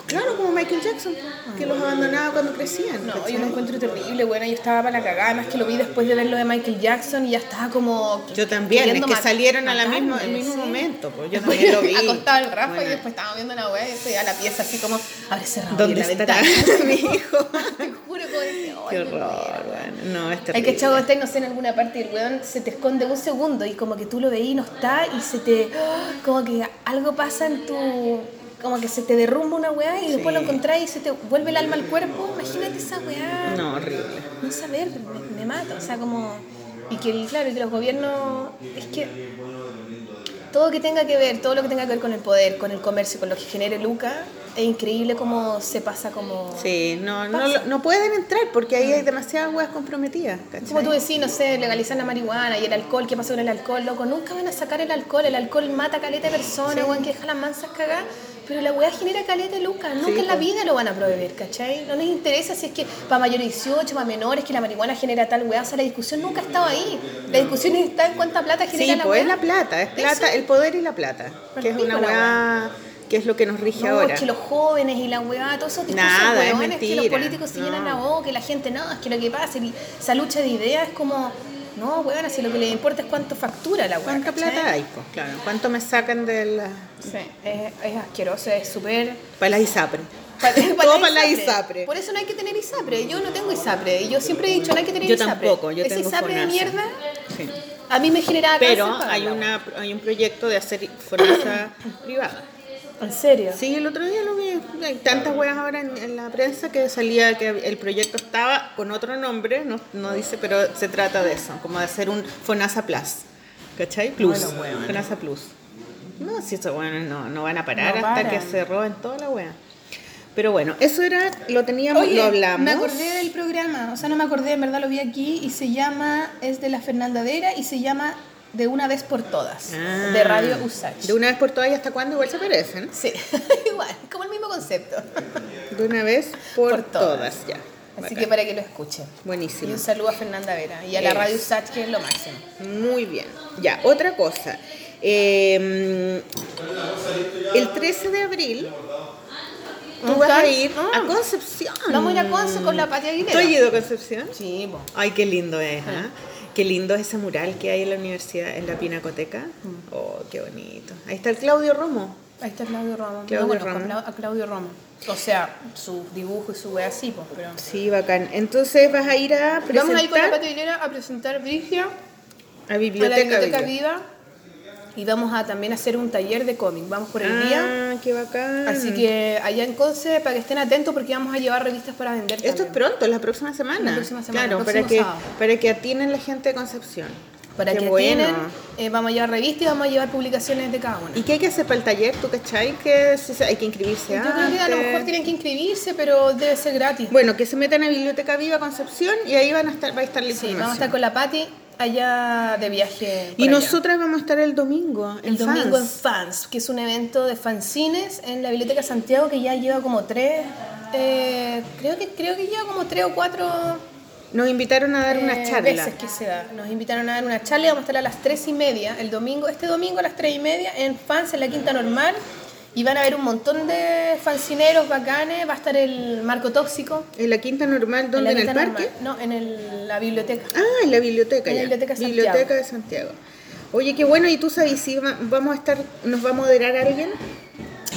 Claro, como Michael Jackson, que los abandonaba cuando crecían. No, ¿cachai? yo lo encuentro terrible, bueno, yo estaba para la cagada, además que lo vi después de ver lo de Michael Jackson y ya estaba como... Yo también, es que salieron a la matarme, misma, el mismo sí. momento. Pues yo también lo vi. Acostado el Rafa y Bueno. después estábamos viendo la wea y después ya la pieza así como, abre cerrado ¿Dónde la estará mi hijo? Te juro como decía, "Ay, Qué horror, muero". bueno. No, es terrible. que echar usted, no sé, en alguna parte y el weón se te esconde un segundo y como que tú lo veís y no está y se te... Como que algo pasa en tu... Como que se te derrumba una weá y después lo Sí. encontrás y se te vuelve el alma al cuerpo. Imagínate esa weá. No, horrible. No saber, me, me mata. O sea, como... Y que, claro, y que los gobiernos... Es que todo que tenga que ver, todo lo que tenga que ver con el poder, con el comercio, con lo que genere lucas, es increíble cómo se pasa como... Sí, no, no, no pueden entrar porque ahí hay demasiadas weas comprometidas. ¿cachai? Como tú decís, no sé, legalizar la marihuana y el alcohol, ¿qué pasa con el alcohol? Loco, nunca van a sacar el alcohol, el alcohol mata caleta de personas, weón, que deja las mansas cagar, pero la weá genera caleta de lucas, nunca Sí, en la pues. vida lo van a proveer, ¿cachai? No les interesa si es que para mayores de 18, para menores, que la marihuana genera tal weá, o sea, la discusión nunca ha estado ahí, la discusión está en cuánta plata genera Sí, la pues es weá. la plata, es plata, Eso. el poder y la plata. Que es una wea que es lo que nos rige No, ahora. es que los jóvenes y la weá, todos esos discursos Nada, es weones que los mentira, políticos se llenan no. la boca y la gente no, es que lo que pasa, y esa lucha de ideas es como, no, weón, si lo que les importa es cuánto factura la weá. ¿Cuánta ¿cachai? plata hay? Pues claro. ¿Cuánto me sacan de la... Sí, es, es asqueroso, es súper... para la ISAPRE? Todo para la ISAPRE. Por eso no hay que tener ISAPRE. Yo no tengo ISAPRE. Y yo siempre he dicho, no hay que tener Yo ISAPRE. tampoco, yo Ese tengo ISAPRE de mierda, Sí. a mí me generaba Pero hay, una, hay un proyecto de hacer FONASA privada. ¿En serio? Sí, el otro día lo vi. Hay tantas weas ahora en, en la prensa que salía que el proyecto estaba con otro nombre, no, no dice, pero se trata de eso, como de hacer un FONASA Plus. ¿Cachai? Plus. Bueno. FONASA Plus. No, si esos weones no, no van a parar No hasta paran. que se roben toda la wea. Pero bueno, eso era, lo teníamos, Oye, lo hablamos. me acordé del programa, o sea, no me acordé, en verdad lo vi aquí y se llama, es de la Fernanda Vera y se llama De una vez por todas, Ah, de Radio Usach. De una vez por todas y hasta cuándo igual se parecen. Sí, igual, como el mismo concepto. De una vez por, Por todas. todas. ya. Así Bacán. que para que lo escuchen. Y Buenísimo. un saludo a Fernanda Vera y a la. Radio Usach, que es lo máximo. Muy bien. Ya, otra cosa. Eh, el 13 de abril, tú vas a ir Ah. a Concepción. Vamos a ir a Conce con la Patria ¿Tú Aguilera. has ido a Concepción? Sí, po. Ay, qué lindo es, ¿ah? Qué lindo es ese mural que hay en la universidad, en la Pinacoteca. Mm. Oh, qué bonito. Ahí está el Claudio Romo. Ahí está Claudio Romo. Claudio no conozco Romo. a Clau- a Claudio Romo. O sea, su dibujo y su wea así, pues, pero... Sí, bacán. Entonces vas a ir a Vamos a ir con la presentar Aguilera a presentar Brigia a a la Biblioteca Biblioteca Viva. Viva Y vamos a también hacer un taller de cómic. Vamos por el día. Ah, qué bacán. Así que allá en Conce, para que estén atentos, porque vamos a llevar revistas para vender. Esto es también. pronto, la próxima semana. La próxima semana, Claro, el para que, sábado. para que atiendan la gente de Concepción. Para Qué que bueno. eh, vamos a llevar revistas y vamos a llevar publicaciones de cada una. ¿Y qué hay que hacer para el taller? ¿Tú cachai? Que hay que inscribirse Yo creo que a lo antes? mejor tienen que inscribirse, pero debe ser gratis. Bueno, que se metan a Biblioteca Viva Concepción y ahí van a estar, va a estar la sí, vamos a estar con la Patti allá de viaje. Y allá. nosotras vamos a estar el domingo. en El domingo en Fans. Fans, que es un evento de fanzines en la Biblioteca Santiago que ya lleva como tres, eh, creo, que, creo que lleva como tres o cuatro Nos invitaron a dar una eh, charla. veces que se da. Nos invitaron a dar una charla y vamos a estar a las tres y media el domingo, este domingo a las tres y media en Fans, en la Quinta Normal. Y van a haber un montón de fancineros bacanes, va a estar el Marco Tóxico. ¿En la quinta normal? ¿Dónde? la ¿En el parque? Normal. No, en el- la biblioteca. Ah, en la biblioteca En la ya. Biblioteca de Santiago. Biblioteca de Santiago. Oye, qué bueno. ¿Y tú sabes si va- vamos a estar, nos va a moderar alguien?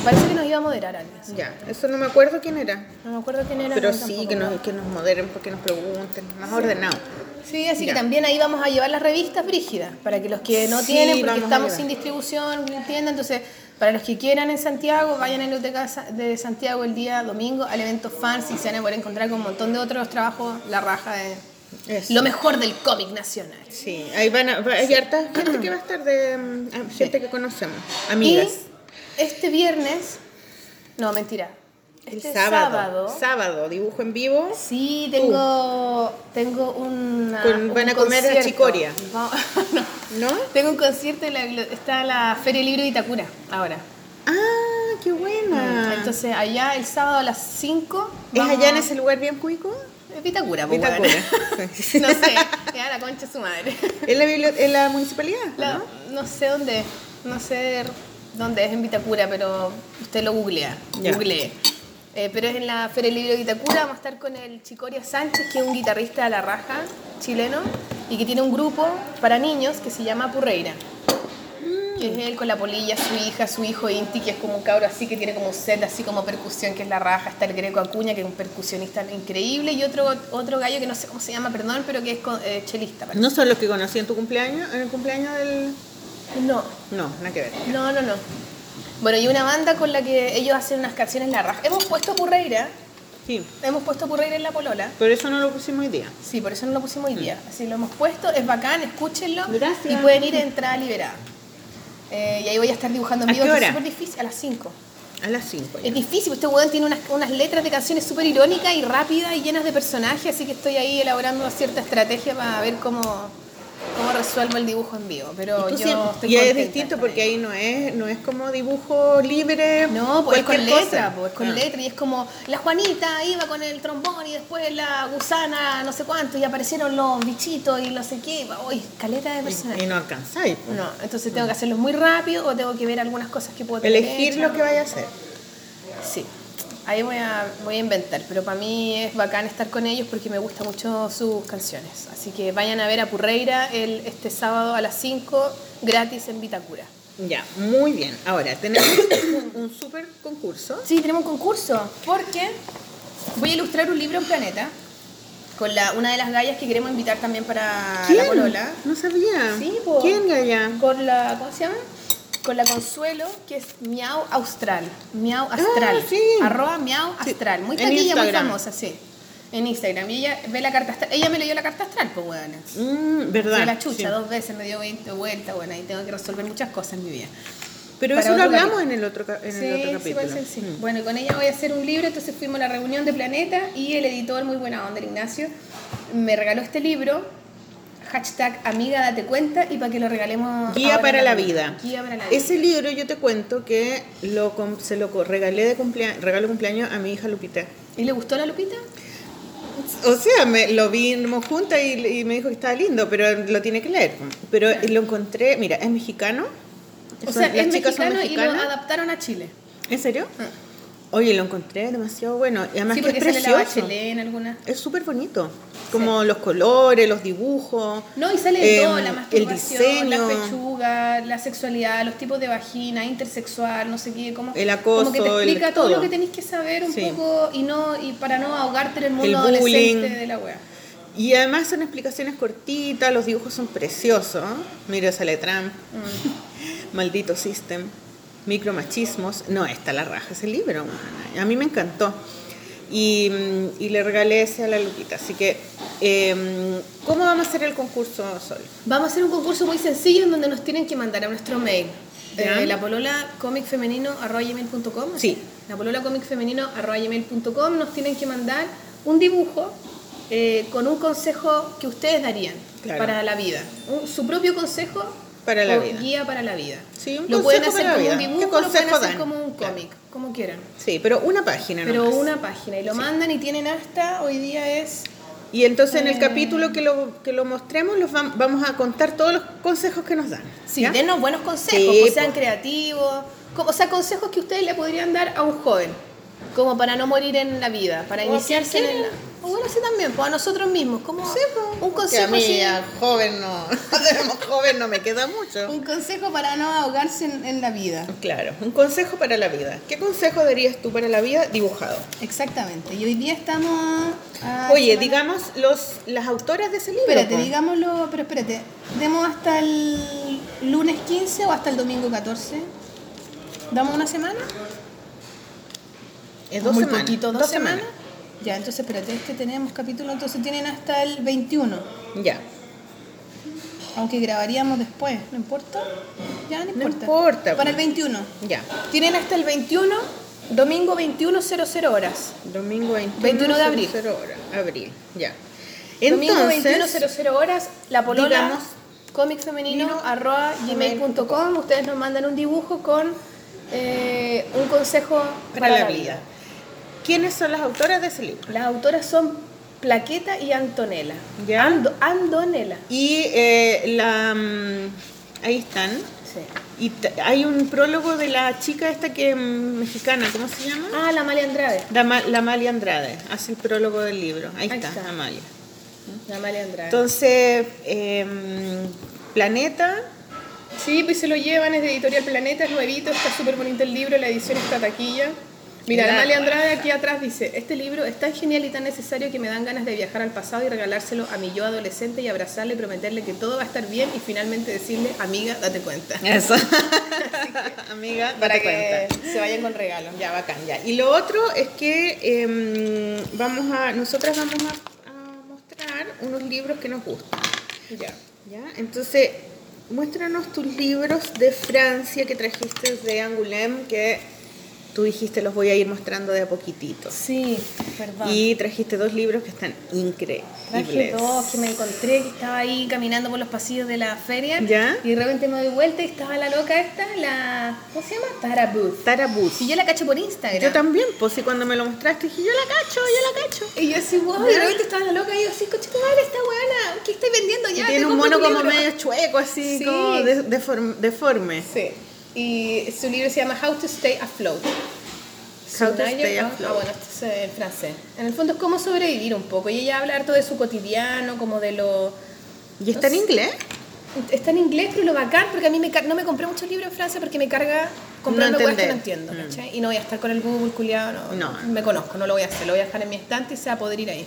Parece que nos iba a moderar alguien. sí. Ya, eso no me acuerdo quién era. No me acuerdo quién era. Pero sí, que no. nos, que nos moderen, porque nos pregunten, más ordenado. Sí, así Ya. que también ahí vamos a llevar las revistas brígidas, para que los que no Sí, tienen, porque estamos sin distribución, en tienda, entonces para los que quieran en Santiago, vayan a la Biblioteca de Santiago el día domingo al evento Fans y se van a poder encontrar con un montón de otros trabajos, la raja de Eso. lo mejor del cómic nacional. Sí, ahí van a, hay harta gente que va a estar de mm, gente que conocemos, amigas. Y este viernes, no, mentira, El este sábado, sábado, dibujo en vivo. Sí, tengo, tengo una, Con- un van a comer a concierto. chicoria. No, no. ¿No? Tengo un concierto en la, está la Feria del Libro de Itacura ahora. Ah, qué buena. Entonces allá el sábado a las 5 ¿Es allá en ese lugar bien cuico? Es Vitacura, pues, Vitacura. bueno. no sé, ya la concha su madre. ¿En la, bibli- en la municipalidad? La- ¿no? no sé dónde no sé dónde es en Vitacura, pero usted lo googlea, Ya. googlee. Eh, pero es en la Feria del Libro de Vitacura, vamos a estar con el Chicoria Sánchez, que es un guitarrista de la raja chileno y que tiene un grupo para niños que se llama Purreira. Que es él con la polilla, su hija, su hijo Inti, que es como un cabro así que tiene como set así como percusión, que es la raja. Está el Greco Acuña, que es un percusionista increíble, y otro, otro gallo que no sé cómo se llama, perdón, pero que es eh, chelista. parece. ¿No son los que conocí en tu cumpleaños? ¿En el cumpleaños del...? No, No, nada que ver. no, no, no. Bueno, y una banda con la que ellos hacen unas canciones la raja. Hemos puesto Purreira, Sí, hemos puesto Purreira en la polola. pero eso no lo pusimos hoy día. Sí, por eso no lo pusimos hoy día. Así lo hemos puesto, es bacán, escúchenlo. Gracias. Y pueden ir a entrada liberada. Eh, y ahí voy a estar dibujando en ¿A vivo, es súper difícil, a las 5. A las 5 Es difícil, este weón tiene unas, unas letras de canciones súper irónicas y rápidas y llenas de personajes, así que estoy ahí elaborando una cierta estrategia para ver cómo, cómo resuelvo el dibujo en vivo. Pero Y, yo siempre- estoy y es distinto porque ahí. no es, no es como dibujo libre. No, pues es con cosa. letra, pues es con Ah. letra y es como la Juanita iba con el trombón y después la gusana no sé cuánto y aparecieron los bichitos y no sé qué, uy, caleta de Y personajes. no alcanzáis. pues. No, entonces tengo que hacerlos muy rápido o tengo que ver algunas cosas que puedo tener Elegir lo que vaya a hacer. Sí, ahí voy a, voy a inventar, pero para mí es bacán estar con ellos porque me gustan mucho sus canciones. Así que vayan a ver a Purreira el, este sábado a las 5 gratis en Vitacura. Ya, muy bien. Ahora, tenemos un, un super concurso. Sí, tenemos un concurso porque voy a ilustrar un libro en Planeta con la, una de las gallas que queremos invitar también para la Polola. No sabía. Sí, po. ¿Quién, Gaya? Con la, ¿cómo se llama? Con la Consuelo, que es Miau Austral. Miau Astral. Ah, sí. Arroba Miau Astral. Muy taquilla, muy famosa, sí. En Instagram. Y ella ve la carta astral. Ella me leyó la carta astral, pues, weón. Mm, ¿Verdad? De la chucha, Sí. dos veces me dio 20 vueltas, bueno, ahí tengo que resolver muchas cosas en mi vida. Pero Para eso lo hablamos capítulo. en el otro, en sí, el otro sí, capítulo. ser, sí. Mm. Bueno, con ella voy a hacer un libro, entonces fuimos a la reunión de Planeta y el editor, muy buena onda, el Ignacio, me regaló este libro, hashtag amiga date cuenta, y para que lo regalemos. Guía para la vida. Guía para la vida. Ese libro yo te cuento que lo, se lo regalé de cumpleaños, regalo cumpleaños a mi hija Lupita. ¿Y le gustó la Lupita? O sea, me, lo vimos juntas y, y me dijo que estaba lindo, pero lo tiene que leer. Pero lo encontré, mira, es mexicano. O Son- sea, es mexicano y lo adaptaron a Chile. ¿En serio? Oye, lo encontré demasiado bueno. Y además sí, que es precioso. en alguna. Es súper bonito. Como los colores, los dibujos. No, y sale de em, todo, la el masturbación, diseño. la pechuga, la sexualidad, los tipos de vagina, intersexual, no sé qué, como, El acoso, como que te explica el- todo. todo. lo que tenéis que saber un Sí. poco y no y para no ahogarte en el mundo El adolescente de la wea. Y además son explicaciones cortitas, los dibujos son preciosos. Mira, sale Trump. Maldito System, Micromachismos. No, está la raja ese libro. A mí me encantó. Y, mm, y le regalé ese a la Luquita. Así que, em, ¿cómo vamos a hacer el concurso, Sol? Vamos a hacer un concurso muy sencillo en donde nos tienen que mandar a nuestro mail. Eh, la polola comicfemenino.com Sí. La polola comicfemenino.com nos tienen que mandar un dibujo eh, con un consejo que ustedes darían Claro. para la vida. Un- su propio consejo Para la o vida. guía para la vida. Sí, un lo pueden hacer como un ¿Qué dibujo, lo pueden consejo hacer dan? como un Claro. cómic, como quieran. Sí, pero una página Pero nomás. una página y lo mandan y tienen hasta hoy día es Y entonces en el Eh. capítulo que lo, que lo mostremos los vam- vamos a contar todos los consejos que nos dan. Sí, ¿ya? denos buenos consejos, Sí, pues, sean creativos, o sea, consejos que ustedes le podrían dar a un joven, como para no morir en la vida, para O iniciarse en la... O bueno, sí también, pues a nosotros mismos, como un Que a consejo mí ya joven no, joven no me queda mucho. Un consejo para no ahogarse en, en la vida. Claro, un consejo para la vida. ¿Qué consejo darías tú para la vida dibujado? Exactamente. Y hoy día estamos. a Oye, digamos los las autoras de ese libro. Espérate, po. digámoslo, pero espérate. ¿Demos hasta el lunes 15 o hasta el domingo 14? ¿Damos una semana? Es dos muy semanas. poquito, dos semanas. Ya, entonces espérate, es que tenemos capítulo, entonces tienen hasta el 21. Ya. Aunque grabaríamos después, ¿no importa? Ya, no No importa. importa, Para pues. el 21. Ya. tienen hasta el 21, domingo 21.00 horas. Domingo 21, 21 de abril. 00 horas. Abril. Ya. domingo Entonces, 21.00 horas, la polola digamos, comicfemenino femenino, arroba gmail.com, ustedes nos mandan un dibujo con eh, un consejo para, la vida. ¿Quiénes son las autoras de ese libro? Las autoras son Plaqueta y Antonella. Ya. Ando- Andonela. Y eh, la mm, ahí están. Sí. Y hay un prólogo de la chica esta que es mexicana, ¿cómo se llama? Ah, la Amalia Andrade. La, la Amalia Andrade, hace el prólogo del libro. Ahí, Ahí está, está. Amalia. La Amalia Andrade. Entonces, em, Planeta, sí, pues se lo llevan, es de Editorial Planeta, es nuevito, está súper bonito el libro, la edición está taquilla. Mira, Amalia Andrade aquí atrás dice, este libro es tan genial y tan necesario que me dan ganas de viajar al pasado y regalárselo a mi yo adolescente y abrazarle y prometerle que todo va a estar bien y finalmente decirle, amiga, date cuenta. eso. Amiga, Para date que cuenta. se vayan con regalos. Ya, bacán, ya. Y lo otro es que em, vamos a, nosotras vamos a, a mostrar unos libros que nos gustan. Ya. ¿Ya? Entonces, muéstranos tus libros de Francia que trajiste de Angoulême, que tú dijiste los voy a ir mostrando de a poquitito. Sí, perdón. Y trajiste dos libros que están increíbles. Traje dos que me encontré, que estaba ahí caminando por los pasillos de la feria. ¿Ya? Y de repente me doy vuelta y estaba la loca esta, la. ¿Cómo se llama? Tara Booth. Tara Booth. Y yo la cacho por Instagram. Yo también, pues sí, cuando me lo mostraste dije, yo la cacho, yo la cacho. Y yo así, wow, y de repente estaba la loca y yo así, coche tu madre, esta weona, ¿qué estoy vendiendo ya? Y tiene un mono como libro". medio chueco, así, Sí. como de- deform- deforme. Sí. Y su libro se llama How to Stay Afloat. How to Stay Afloat. Ah, bueno, esto es en francés. En el fondo es cómo sobrevivir un poco. Y ella habla harto de su cotidiano, como de lo... ¿Y está en inglés? Está en inglés, pero lo bacán, porque a mí me no me compré muchos libros en Francia porque me carga comprarme No cosas que no entiendo, Mm. ¿cachai? Y no voy a estar con el Google culiado, no, No. Me conozco, no lo voy a hacer. Lo voy a dejar en mi estante y se va a poder ir ahí.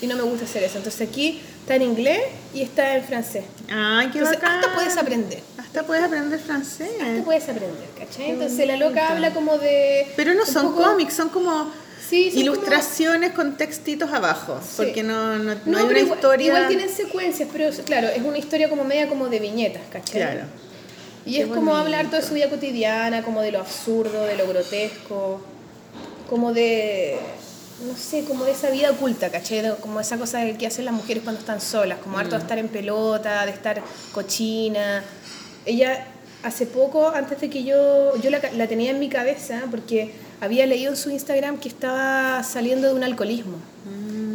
Y no me gusta hacer eso. Entonces aquí está en inglés y está en francés. Ay, qué Entonces bacán. hasta puedes aprender. Hasta puedes aprender francés. Hasta puedes aprender, ¿cachai? Entonces la loca habla como de... Pero no son poco- cómics, son como Sí, ilustraciones con textitos abajo. Sí. Porque no, no, no No, hay una igual, historia. igual tienen secuencias, pero claro, es una historia como media como de viñetas, ¿cachai? Claro. Y Qué es como hablar toda su vida cotidiana, como de lo absurdo, de lo grotesco, como de, no sé, como de esa vida oculta, ¿cachai? De- Como esa cosa que hacen las mujeres cuando están solas, como harto Mm. de estar en pelota, de estar cochina. Ella, hace poco, antes de que yo, yo la, la tenía en mi cabeza, porque había leído en su Instagram que estaba saliendo de un alcoholismo.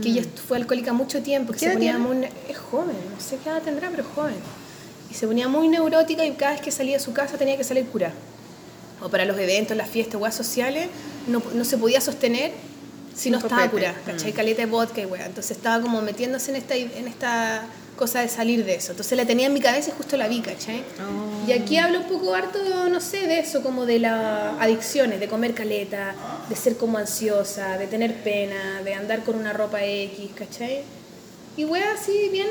Que ella fue alcohólica mucho tiempo, que Mm. ¿Qué se ponía muy... Es joven, no sé qué edad tendrá, pero es joven. Y se ponía muy neurótica y cada vez que salía de su casa tenía que salir curada. O para los eventos, las fiestas, weas sociales, no, no se podía sostener si no estaba curada, ¿cachai? Mm. Caleta de vodka y wea. Entonces estaba como metiéndose en esta, en esta cosa de salir de eso. Entonces la tenía en mi cabeza y justo la vi, ¿cachai? Oh. Y aquí hablo un poco harto, no sé, de eso, como de las adicciones, de comer caleta, de ser como ansiosa, de tener pena, de andar con una ropa X, ¿cachai? Y weas así bien,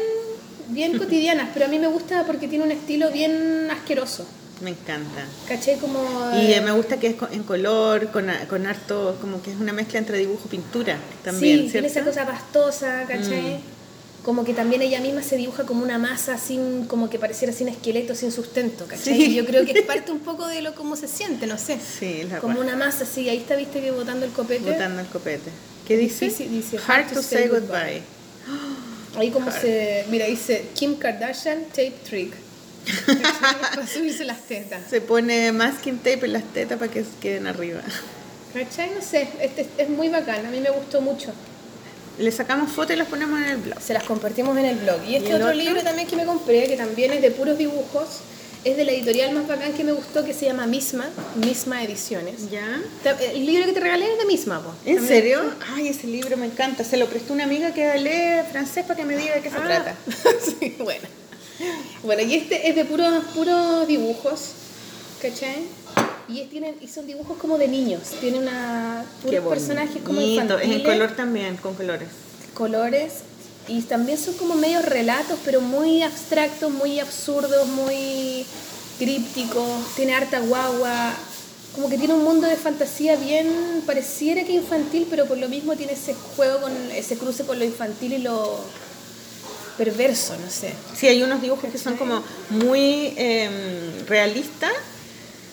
bien cotidianas, pero a mí me gusta porque tiene un estilo bien asqueroso. Me encanta. ¿Cachai? Como... Y eh, me gusta que es en color, con, con harto, como que es una mezcla entre dibujo y pintura también, sí, tiene esa cosa pastosa, ¿cachai? Mm. Como que también ella misma se dibuja como una masa sin, como que pareciera sin esqueleto, sin sustento, ¿cachai? Sí. Yo creo que es parte un poco de lo cómo se siente, no sé. Sí, es la Como raja. una masa, sí, ahí está, viste que botando el copete. Botando el copete. ¿Qué dice? Dice, Hard to say goodbye. Ahí como se, mira, dice Kim Kardashian tape trick. Para subirse las tetas. Se pone masking tape en las tetas para que queden arriba. ¿Cachai? No sé, este es muy bacán, a mí me gustó mucho. Le sacamos fotos y las ponemos en el blog. Se las compartimos en el blog. Y este otro, otro? libro también que me compré, que también es de puros dibujos, es de la editorial más bacán que me gustó, que se llama Misma, Misma Ediciones. ¿Ya? El libro que te regalé es de Misma, po. ¿En También- serio? Ay, ese libro me encanta. Se lo prestó una amiga que lee francés para que me diga de qué se Ah, trata. sí, bueno. Bueno, y este es de puros, puros dibujos, ¿cachai? Y, es- tienen, y son dibujos como de niños, tiene una puros personajes como bonito. Es infantiles, en color también, con colores. colores, y también son como medios relatos, pero muy abstractos, muy absurdos, muy crípticos, tiene harta guagua, como que tiene un mundo de fantasía bien, pareciera que infantil, pero por lo mismo tiene ese juego con ese cruce con lo infantil y lo perverso, no sé. Sí, hay unos dibujos que son como muy em, realistas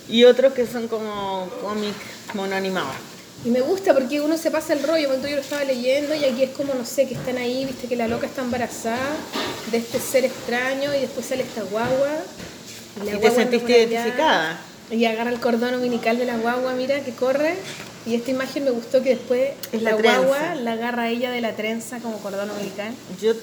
y otros que son como cómic mono animado. Y me gusta porque uno se pasa el rollo, cuando yo lo estaba leyendo y aquí es como, no sé, que están ahí, viste que la loca está embarazada de este ser extraño y después sale esta guagua. la Y te sentiste identificada. Y agarra el cordón umbilical de la guagua, mira, que corre. Y esta imagen me gustó que después Es la, guagua la agarra ella de la trenza como cordón umbilical. Yo,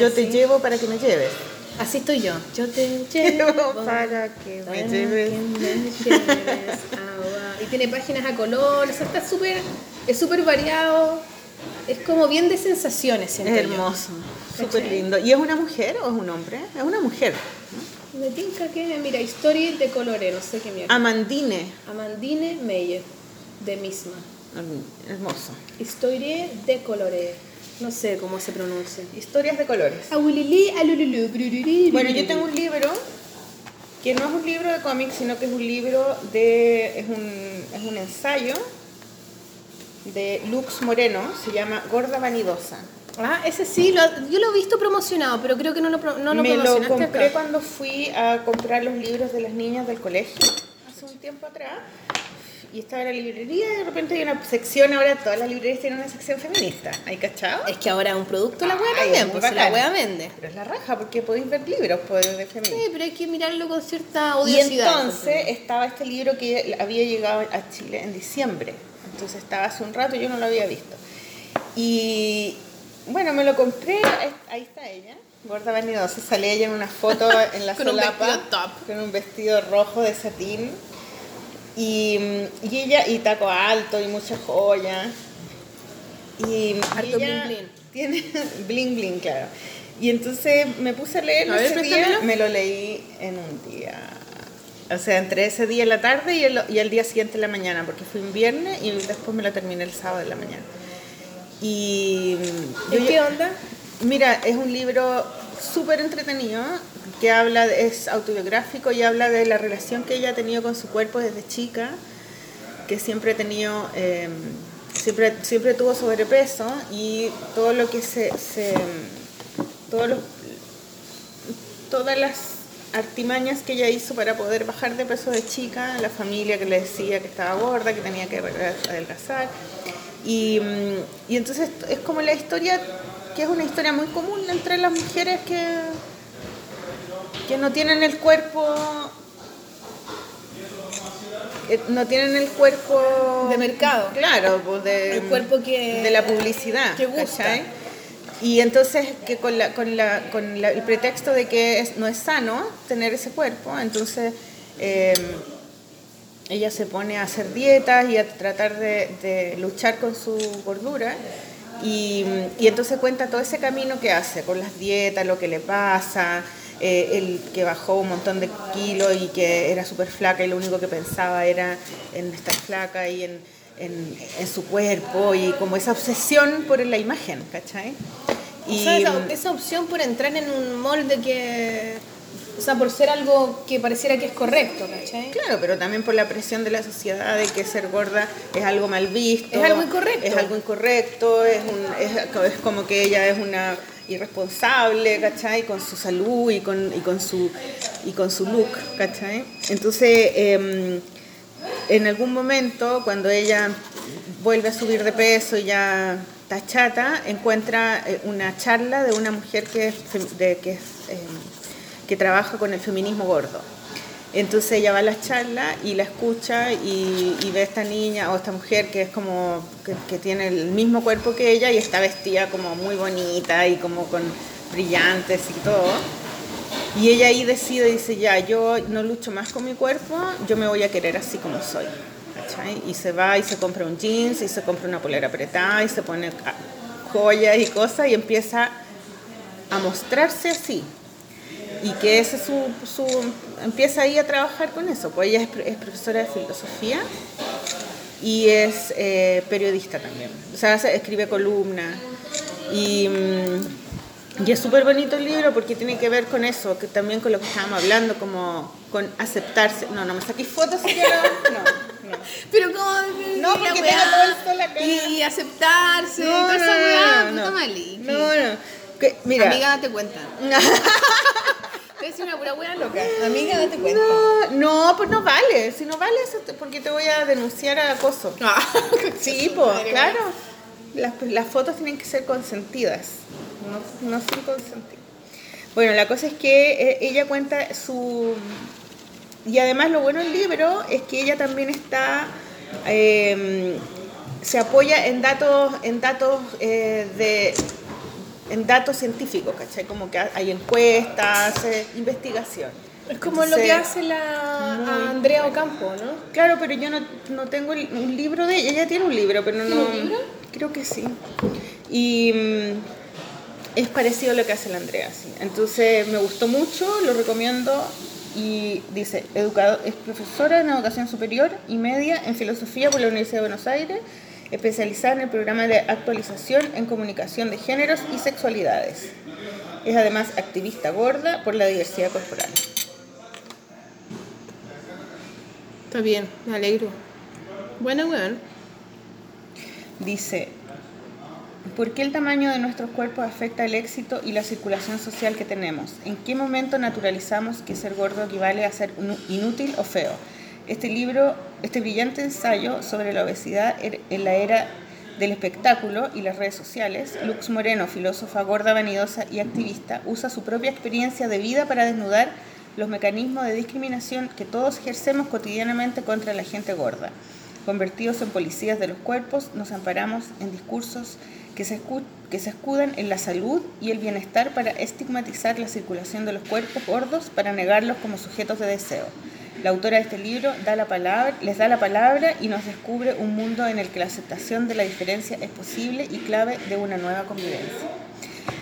yo te llevo para que me lleves. Así estoy yo. Yo te llevo para que me lleves. que me lleves agua. Y tiene páginas a color, o sea, está súper, es súper variado. Es como bien de sensaciones, Es hermoso, súper lindo. ¿Y es una mujer o es un hombre? Es una mujer. Me tinca que, mira, historia de colores, no sé qué mierda. Amandine. Amandine Meyer, de misma. Mm, Hermoso. Historia de colores. No sé cómo se pronuncia. Historias de colores. Bueno, yo tengo un libro que no es un libro de cómics, sino que es un libro de. es un, es un ensayo de Lux Moreno, se llama Gorda Vanidosa. Ah, ese sí, lo- yo lo he visto promocionado, pero creo que no lo, no lo Me lo compré acá. cuando fui a comprar los libros de las niñas del colegio, hace un tiempo atrás. Y estaba en la librería y de repente hay una sección, ahora todas las librerías tienen una sección feminista. ¿Hay cachado? Es que ahora es un producto la Ay, también, pues la wea vende. Pero es la raja, porque podéis ver libros pues, de feminismo. Sí, pero hay que mirarlo con cierta Y odiosidad. entonces estaba este libro que había llegado a Chile en diciembre. Entonces estaba hace un rato y yo no lo había visto. Y bueno, me lo compré. Ahí está ella, gorda vanidosa. Sale ella en una foto en la Con un solapa. vestido top. Con un vestido rojo de satín. Y, y ella, y taco alto y mucha joya. Y, Harto ella bling bling. Tiene bling bling, claro. Y entonces me puse a leerlo A ver, ese día, me lo leí en un día. O sea, entre ese día en la tarde y el, y el día siguiente en la mañana, porque fue un viernes y después me lo terminé el sábado en la mañana. Y yo ¿En ya- qué onda? Mira, es un libro súper entretenido que habla, es autobiográfico y habla de la relación que ella ha tenido con su cuerpo desde chica, que siempre ha tenido, eh, siempre, siempre tuvo sobrepeso y todo lo que se, se todos los, todas las artimañas que ella hizo para poder bajar de peso de chica, la familia que le decía que estaba gorda, que tenía que adelgazar. Y, mm, y entonces es como la historia, que es una historia muy común entre las mujeres que, que no tienen el cuerpo, que no tienen el cuerpo De mercado. Claro, pues de, El cuerpo que- de la publicidad. que gusta. ¿cachai? Y entonces que con, la, con, la, con la- el pretexto de que es- no es sano tener ese cuerpo, entonces eh, ella se pone a hacer dietas y a tratar de, de luchar con su gordura. Y, y entonces cuenta todo ese camino que hace con las dietas, lo que le pasa, eh, el que bajó un montón de kilos y que era súper flaca y lo único que pensaba era en estar flaca y en, en- en su cuerpo y como esa obsesión por la imagen, ¿cachai? O sea, esa, esa opción por entrar en un molde que O sea, por ser algo que pareciera que es correcto, ¿cachai? Claro, pero también por la presión de la sociedad de que ser gorda es algo mal visto. Es algo incorrecto. Es algo incorrecto, es, un- es, es como que ella es una irresponsable, ¿cachai? Con su salud y con, y con, su, y con su look, ¿cachai? Entonces, em, en algún momento, cuando ella vuelve a subir de peso y ya está chata, encuentra eh, una charla de una mujer que, es fem- de, que, es, em, que trabaja con el feminismo gordo. Entonces ella va a las charlas y la escucha y, ve a esta niña o esta mujer que es como que, tiene el mismo cuerpo que ella y está vestida como muy bonita y como con brillantes y todo. Y ella ahí decide, dice, ya, yo no lucho más con mi cuerpo, yo me voy a querer así como soy. Y se va y se compra un jeans y se compra una polera apretada y se pone joyas y cosas y empieza a mostrarse así. Y que ese es su, su... empieza ahí a trabajar con eso. Pues ella es, pro- es profesora de filosofía y es eh, periodista también. O sea, escribe columnas. Y, mm, y es súper bonito el libro porque tiene que ver con eso, que también con lo que estábamos hablando, como con aceptarse. No, no me saquéis fotos si. No, no. Pero como. No, la porque tengo todo el sol acá. Y, aceptarse, No, toda no, esa no, weá, no, puta no. maliki. No, no. Que- mira. Amiga, date cuenta. Decir una pura weá loca. Amiga, date cuenta. No, no, pues no vale. Si no vale, porque te voy a denunciar a acoso. Ah, Sí, pues, claro. Las, las fotos tienen que ser consentidas, no, no sin consentir. Bueno, la cosa es que eh, ella cuenta su... Y además lo bueno del libro es que ella también está... eh, se apoya en datos, en datos eh, de en datos científicos, ¿cachai? Como que hay encuestas, hace investigación. Es como lo que Entonces, hace la muy- a Andrea Ocampo, ¿no? Claro, pero yo no, no tengo el- un libro de ella. Ella tiene un libro, pero no. un libro? Creo que sí. Y mm, es parecido a lo que hace la Andrea, sí. Entonces me gustó mucho, lo recomiendo. Y dice, educado, es profesora en educación superior y media en filosofía por la Universidad de Buenos Aires, especializada en el programa de actualización en comunicación de géneros y sexualidades. Es además activista gorda por la diversidad corporal. Está bien, me alegro. Bueno, weón. Dice, ¿por qué el tamaño de nuestros cuerpos afecta el éxito y la circulación social que tenemos? ¿En qué momento naturalizamos que ser gordo equivale a ser inútil o feo? Este libro, este brillante ensayo sobre la obesidad en la era del espectáculo y las redes sociales, Lux Moreno, filósofa gorda, vanidosa y activista, usa su propia experiencia de vida para desnudar los mecanismos de discriminación que todos ejercemos cotidianamente contra la gente gorda. Convertidos en policías de los cuerpos, nos amparamos en discursos que se, que se escudan en la salud y el bienestar para estigmatizar la circulación de los cuerpos gordos, para negarlos como sujetos de deseo. La autora de este libro da la palabra, les da la palabra y nos descubre un mundo en el que la aceptación de la diferencia es posible y clave de una nueva convivencia.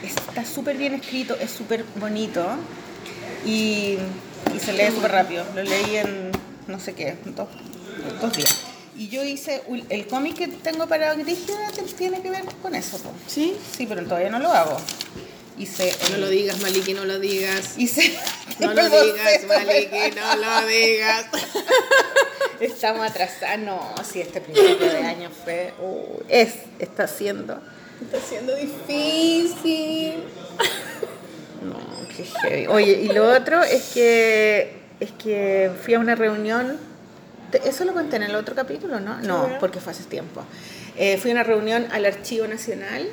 Está súper bien escrito, es súper bonito y, y se lee súper rápido. Lo leí en no sé qué, dos, dos días. Y yo hice el cómic que tengo para Brígida tiene que ver con eso. po. ¿Sí? Sí, pero todavía no lo hago. Hice No el- lo digas, Maliki, no lo digas. hice No lo digas, Maliki, no lo digas. Estamos atrasados. No, si este principio de año fue. uh, es, está siendo. Está siendo difícil. No, qué heavy. Oye, y lo otro es que es que fui a una reunión. Eso lo conté en el otro capítulo, ¿no? No, porque fue hace tiempo. Eh, fui a una reunión al Archivo Nacional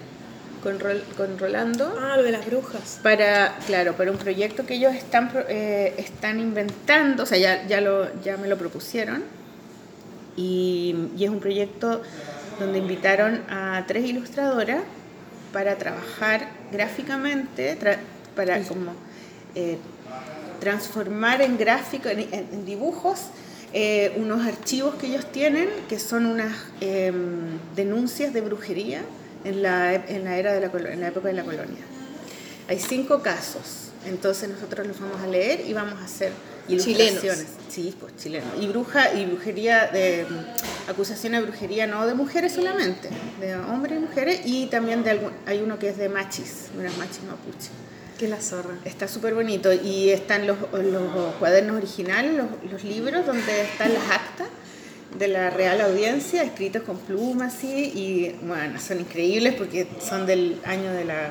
con, Rol- con Rolando. Ah, lo de las brujas. para, claro, para un proyecto que ellos están, eh, están inventando, o sea, ya, ya, lo, ya me lo propusieron, y, y es un proyecto donde invitaron a tres ilustradoras para trabajar gráficamente, tra- para como eh, transformar en gráfico, en, en- en dibujos, eh, unos archivos que ellos tienen, que son unas em, denuncias de brujería en la, ep- en la era de la, en la época de la colonia. Hay cinco casos, entonces nosotros los vamos a leer y vamos a hacer ilustraciones. Sí, pues chilenos. Y bruja y brujería de mm, acusación de brujería no de mujeres solamente, de hombres y mujeres y también de algún, hay uno que es de machis, unas machis mapuche. Que la zorra. Está súper bonito y están los, los cuadernos originales, los, los libros donde están las actas de la Real Audiencia, escritos con plumas así, y bueno, son increíbles porque son del año de la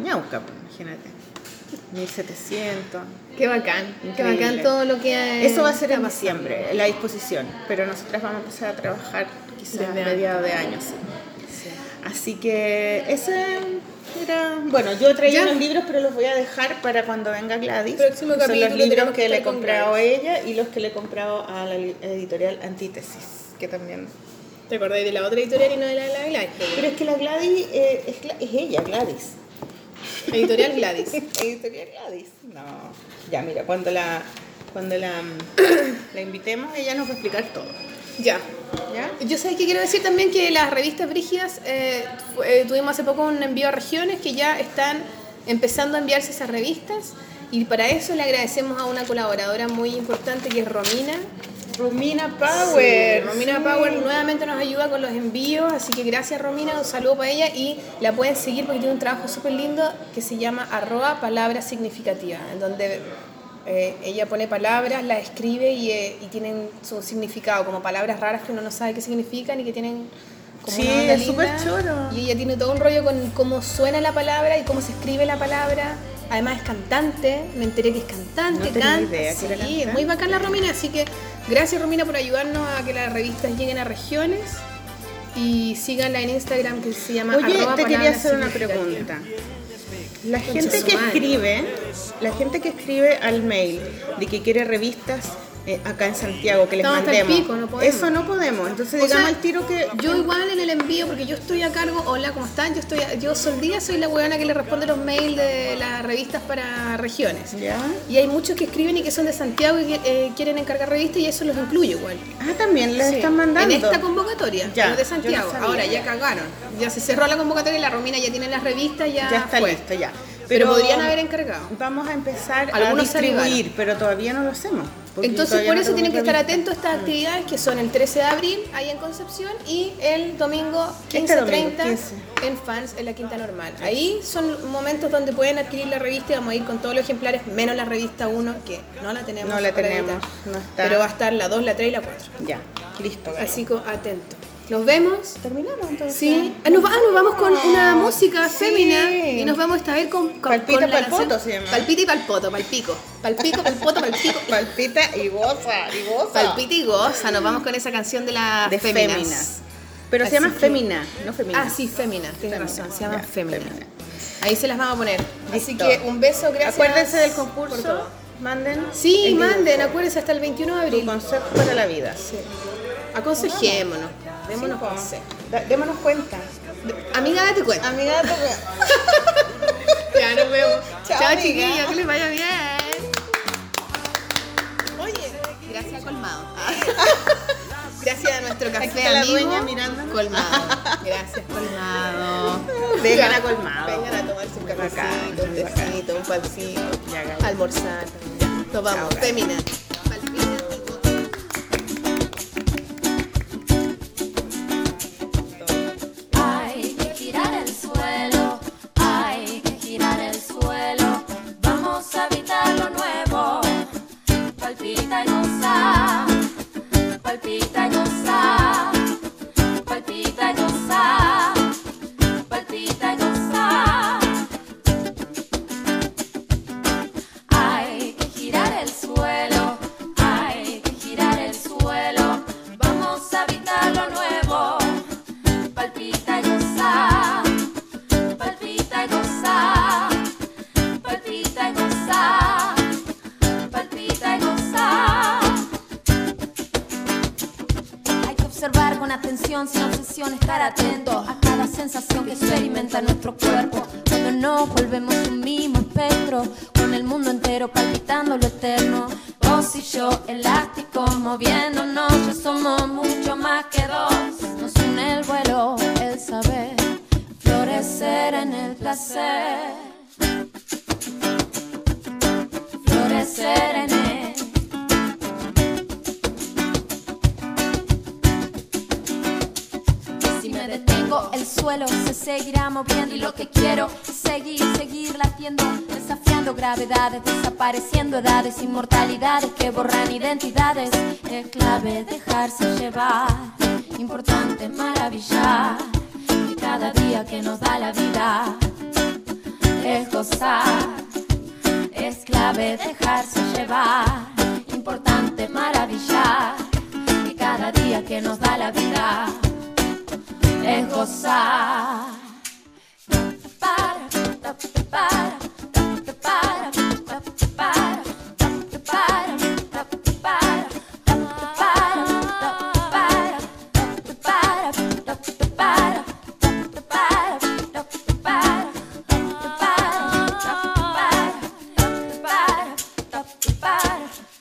ñauca, pues, imagínate. 1700. Qué bacán. Qué Increíble. bacán todo lo que ha- Eso va a ser en diciembre, la disposición, pero nosotras vamos a empezar a trabajar quizás a mediados de año, sí. Así que ese era, bueno, yo traía unos libros, pero los voy a dejar para cuando venga Gladys. Próximo Son los libros que que le he comprado a ella y los que le he comprado a la editorial Antítesis, que también. ¿Te acordáis de la otra editorial y no de la de la Gladys? Pero es que la Gladys eh, es, es ella, Gladys. Editorial Gladys. Editorial Gladys. No. Ya, mira, cuando la cuando la, la invitemos, ella nos va a explicar todo. Ya. ¿Ya? Yo sé que quiero decir también que las revistas Brígidas, eh, eh, tuvimos hace poco un envío a regiones que ya están empezando a enviarse esas revistas y para eso le agradecemos a una colaboradora muy importante que es Romina. Romina Power. Sí, Romina sí. Power nuevamente nos ayuda con los envíos, así que gracias Romina, un saludo para ella y la pueden seguir porque tiene un trabajo súper lindo que se llama arroba palabra significativa, en donde eh, ella pone palabras, las escribe y, eh, y tienen su significado, como palabras raras que uno no sabe qué significan y que tienen como Sí, una es súper choro. Y ella tiene todo un rollo con cómo suena la palabra y cómo se escribe la palabra. Además es cantante, me enteré que es cantante, No canta. idea sí, cantante. es muy bacán la Romina, así que gracias Romina por ayudarnos a que las revistas lleguen a regiones y síganla en Instagram que se llama Oye, te quería hacer una pregunta. La gente que escribe, la gente que escribe al mail de que quiere revistas eh, acá en Santiago que les Estamos hasta el mandemos. pico, no podemos. Eso no podemos. Entonces O digamos sea, al tiro que Yo igual en el envío, porque yo estoy a cargo, hola, ¿cómo están? Yo estoy, yo Sol Díaz soy la huevona que le responde los mails de las revistas para regiones. ¿Ya? Y hay muchos que escriben y que son de Santiago y que eh, quieren encargar revistas y eso los incluye igual. Ah, también les Sí, están mandando. En esta convocatoria, Ya, los de yo no Santiago. Ahora ya cagaron. Ya se cerró la convocatoria y la Romina ya tiene las revistas, ya, ya está fue. listo, ya. Pero, podrían haber encargado. Vamos a empezar Algunos a distribuir, pero todavía no lo hacemos. Porque Entonces por no eso tienen que estar atentos a estas actividades que son el 13 de abril ahí en Concepción y el domingo Este 15-30 domingo, 15. en Fans en la Quinta Normal. Ahí son momentos donde pueden adquirir la revista y vamos a ir con todos los ejemplares, menos la revista 1 que no la tenemos. No la tenemos, no está. Pero va a estar la 2, la 3 y la 4. Ya, listo. Así que atento. Nos vemos. terminamos entonces. Sí, ah, nos, va- ah, nos vamos con una música Sí. fémina y nos vamos esta vez con, con Palpita, con la palpoto se llama. Palpita y palpoto, palpico. Palpico, palpoto, palpico. Palpita y goza, y goza. Palpita y goza, nos vamos con esa canción de las de féminas. féminas. Pero Así se llama que- Femina, no Femina. Ah, sí, fémina, tienes Fémina, razón, se llama ya, fémina. fémina. Ahí se las vamos a poner. Así Listo. que un beso, gracias. Acuérdense del por concurso. todo. Manden. Sí, manden, acuérdense hasta el 21 de Tu abril. concepto para la vida. Aconsejémonos, démonos. Da- Démonos cuenta. Amiga, date cuenta. Amiga, date cuenta. Ya nos vemos. Chao, Chao, chiquillos, que les vaya bien. Oye, gracias Colmado. Gracias a nuestro café Aquí está la amigo. dueña mirándonos. Colmado. Gracias, Colmado. Vengan a colmado. Vengan a tomarse un cafecito, un tecito, un pancito. Almorzar. Nos vamos.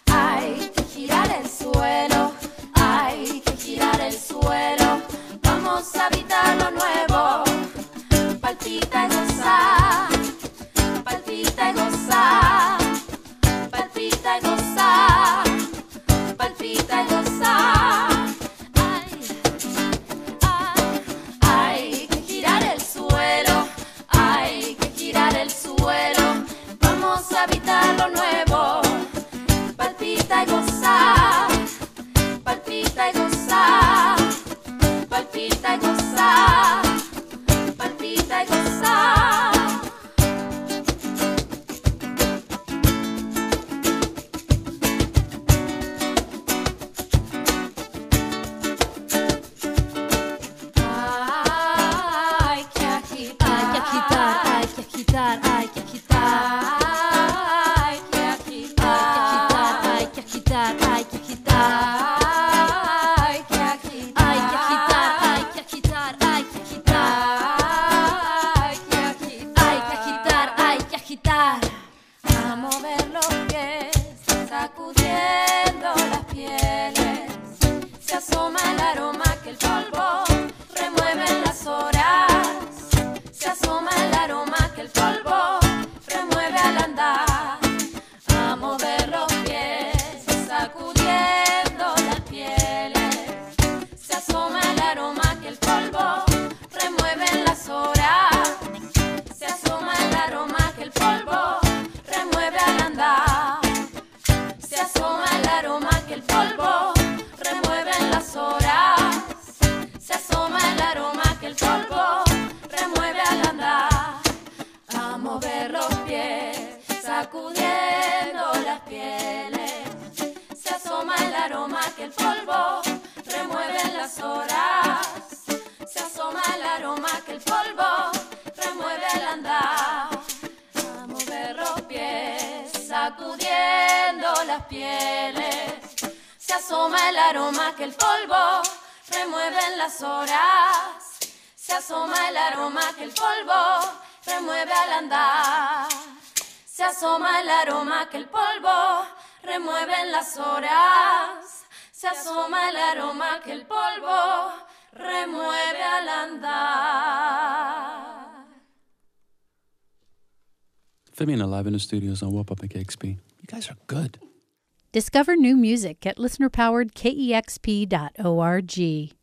hay que girar el suelo. in the studios on Whoop Up at KXP. You guys are good. Discover new music at listenerpoweredkexp.org.